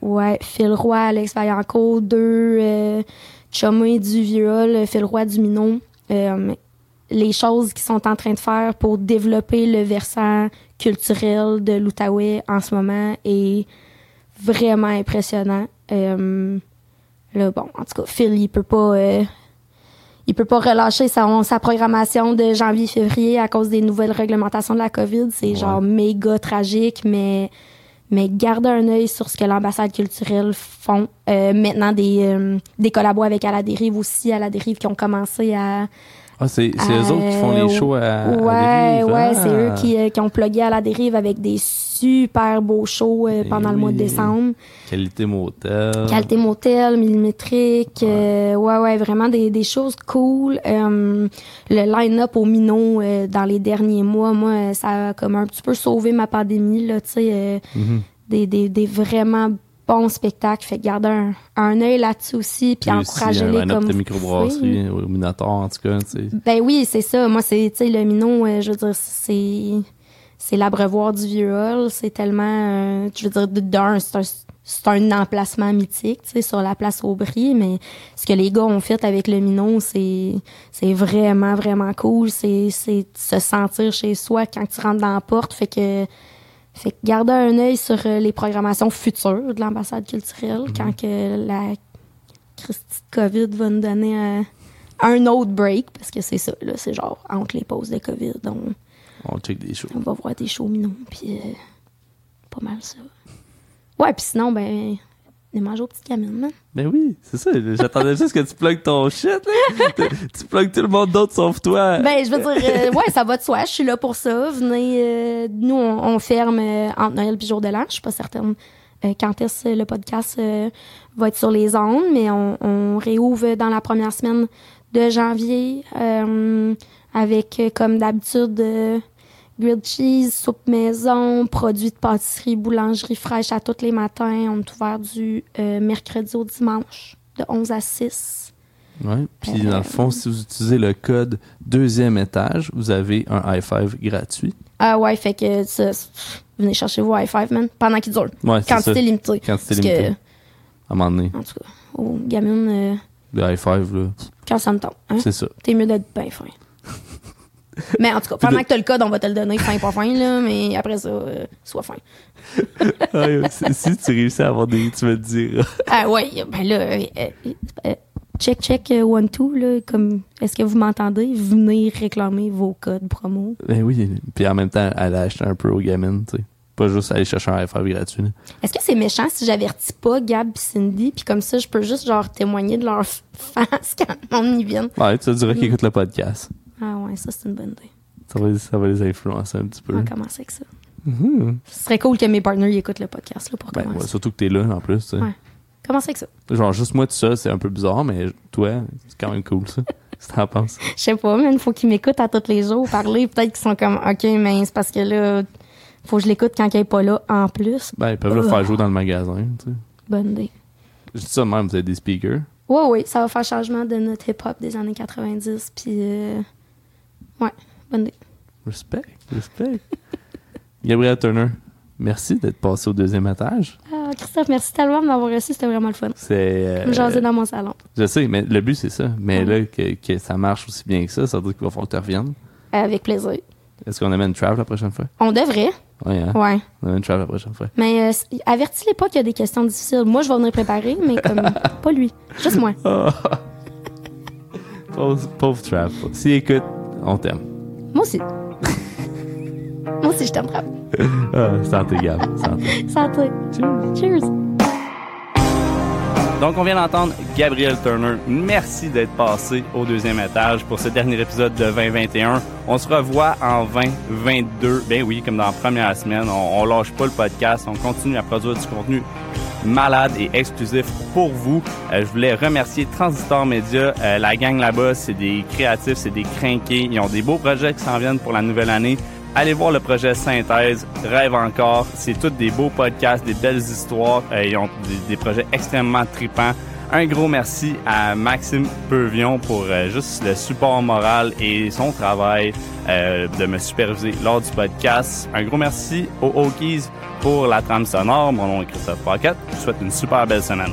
B: ouais, Phil Roy, Alex Vaillancourt, deux euh, chummés du viol, Phil Roy du Minot. Euh, les choses qu'ils sont en train de faire pour développer le versant culturel de l'Outaouais en ce moment est vraiment impressionnant. Euh, là, bon, en tout cas, Phil, il peut pas... euh, il peut pas relâcher sa, sa programmation de janvier-février à cause des nouvelles réglementations de la COVID. C'est
A: Ouais.
B: genre méga tragique, mais mais gardez un œil sur ce que l'ambassade culturelle font. Euh, maintenant, des, euh, des collabos avec À la dérive aussi, À la dérive qui ont commencé à...
A: Ah, c'est c'est eux autres qui font
B: euh,
A: les shows à, à
B: ouais,
A: Dérive.
B: ouais,
A: Ah.
B: c'est eux qui, euh, qui ont plugué À la dérive avec des super beaux shows euh,
A: Eh
B: pendant le mois de décembre.
A: Qualité motel.
B: Qualité motel, millimétrique, euh, ouais, ouais, vraiment des, des choses cool. Euh, le line-up au Minot euh, dans les derniers mois, moi, euh, ça a comme un petit peu sauvé ma pandémie, là, tu sais, euh,
A: Mhm.
B: des, des, des vraiment bons spectacles. Fait que garder un, un œil là-dessus aussi, puis
A: Puis
B: encourager-les
A: un line-up
B: comme
A: de microbrasserie au Minotaur, en tout cas.
B: ben oui, c'est ça. Moi, c'est, tu sais, le Minot, euh, je veux dire, c'est, c'est l'abreuvoir du vieux hall. C'est tellement, euh, je veux dire, d'un, c'est un, c'est un emplacement mythique, tu sais, sur la place Aubry, mais ce que les gars ont fait avec le Minot, c'est, c'est vraiment, vraiment cool. C'est, c'est se sentir chez soi quand tu rentres dans la porte. Fait que, fait que garder un œil sur euh, les programmations futures de l'ambassade culturelle quand que la Christie de COVID va nous donner un, un autre break, parce que c'est ça, là, c'est genre entre les pauses de COVID, on,
A: On check des shows.
B: on va voir des shows mignons, puis euh, pas mal ça. Ouais, puis sinon, ben, on mange aux petites gamines.
A: Ben oui, c'est ça. J'attendais juste que tu plugues ton shit, là. tu plugues tout le monde d'autre sauf toi.
B: Ben, je veux dire, euh, ouais, ça va de soi, je suis là pour ça. Venez, euh, nous, on, on ferme euh, entre Noël et Jour de l'An. Je suis pas certaine euh, quand est-ce le podcast va être sur les ondes, mais on, on réouvre dans la première semaine de janvier euh, avec, comme d'habitude, grilled cheese, soupe maison, produits de pâtisserie, boulangerie fraîche à tous les matins. On est ouvert du euh, mercredi au dimanche, de 11 à 6.
A: Ouais. Puis dans le fond, si vous utilisez le code deuxième étage, vous avez un high five gratuit.
B: Ah ouais, fait que ça, venez chercher vos high five, man, pendant qu'ils durent.
A: Ouais, c'est ça.
B: Quantité limitée.
A: Quantité
B: Parce
A: limitée.
B: que,
A: À un moment donné,
B: en tout cas, aux gamines, euh,
A: le high five, là,
B: quand ça me tente, hein,
A: c'est ça.
B: t'es mieux d'être bien fin. Mais en tout cas, pendant que t'as le code, on va te le donner fin, pas fin, là, mais après ça, euh, sois fin.
A: Si, tu réussis à avoir des. Tu vas te dire.
B: Ah ouais, ben là, euh, euh, check, check, one, two, là, comme, est-ce que vous m'entendez? Venez réclamer vos codes promo.
A: Ben oui. Puis en même temps, aller acheter un peu aux gamines, tu sais. Pas juste aller chercher un five gratuit.
B: Est-ce que c'est méchant si j'avertis pas Gab et Cindy, puis comme ça, je peux juste, genre, témoigner de leur face quand on y vient?
A: Ouais, tu te dirais qu'ils écoutent le podcast.
B: Ah ouais, ça, c'est une bonne idée.
A: Ça va, ça va les influencer un petit peu.
B: On va commencer avec ça.
A: Mhm.
B: Ce serait cool que mes partners écoutent le podcast là, pour
A: Ben,
B: commencer.
A: ouais, surtout que t'es là, en plus. tu sais.
B: Ouais. Commencer avec ça.
A: Genre, juste moi tout ça, c'est un peu bizarre, mais toi, c'est quand même cool, ça. Que t'en penses?
B: Je sais pas, mais il faut qu'ils m'écoutent à tous les jours parler. Peut-être qu'ils sont comme, OK, mais c'est parce que là, faut que je l'écoute quand il est pas là en plus.
A: Ben, ils peuvent le faire jouer dans le magasin, tu sais.
B: Bonne idée.
A: Je dis ça de même, vous avez des speakers.
B: Oui, oui, ça va faire changement de notre hip-hop des années 90. Puis, euh, ouais, bonne idée.
A: Respect, respect. Gabriel Turner, merci d'être passé au deuxième étage.
B: Ah, Christophe, merci tellement de m'avoir reçu. C'était vraiment le fun.
A: C'est. euh,
B: jaser dans mon salon.
A: je sais, mais le but, c'est ça. Mais
B: Ouais.
A: là, que, que ça marche aussi bien que ça, ça veut dire qu'il va falloir que tu reviennes.
B: Euh, avec plaisir.
A: Est-ce qu'on amène Trav la prochaine fois?
B: On devrait.
A: Oui, hein?
B: Ouais.
A: On amène Trav la prochaine fois.
B: Mais euh, avertis-les pas qu'il y a des questions difficiles. Moi, je vais venir préparer, mais comme pas lui. Juste moi.
A: pauvre, pauvre Trav. S'il écoute, on t'aime.
B: Moi aussi. moi aussi, je t'aime trop.
A: Ah, santé, Gab. Santé.
B: Santé. Cheers.
A: Donc, on vient d'entendre Gabriel Turner. Merci d'être passé au deuxième étage pour ce dernier épisode de 2021. On se revoit en 2022. Ben oui, comme dans la première semaine. On, on lâche pas le podcast. On continue à produire du contenu malade et exclusif pour vous. Euh, je voulais remercier Transistor Media. Euh, la gang là-bas, c'est des créatifs, c'est des crinqués. Ils ont des beaux projets qui s'en viennent pour la nouvelle année. Allez voir le projet Synthèse, Rêve encore. C'est tous des beaux podcasts, des belles histoires. Euh, ils ont des, projets extrêmement tripants. Un gros merci à Maxime Peuvion pour euh, juste le support moral et son travail euh, de me superviser lors du podcast. Un gros merci aux Hokies pour la trame sonore. Mon nom est Christophe Paquette. Je vous souhaite une super belle semaine.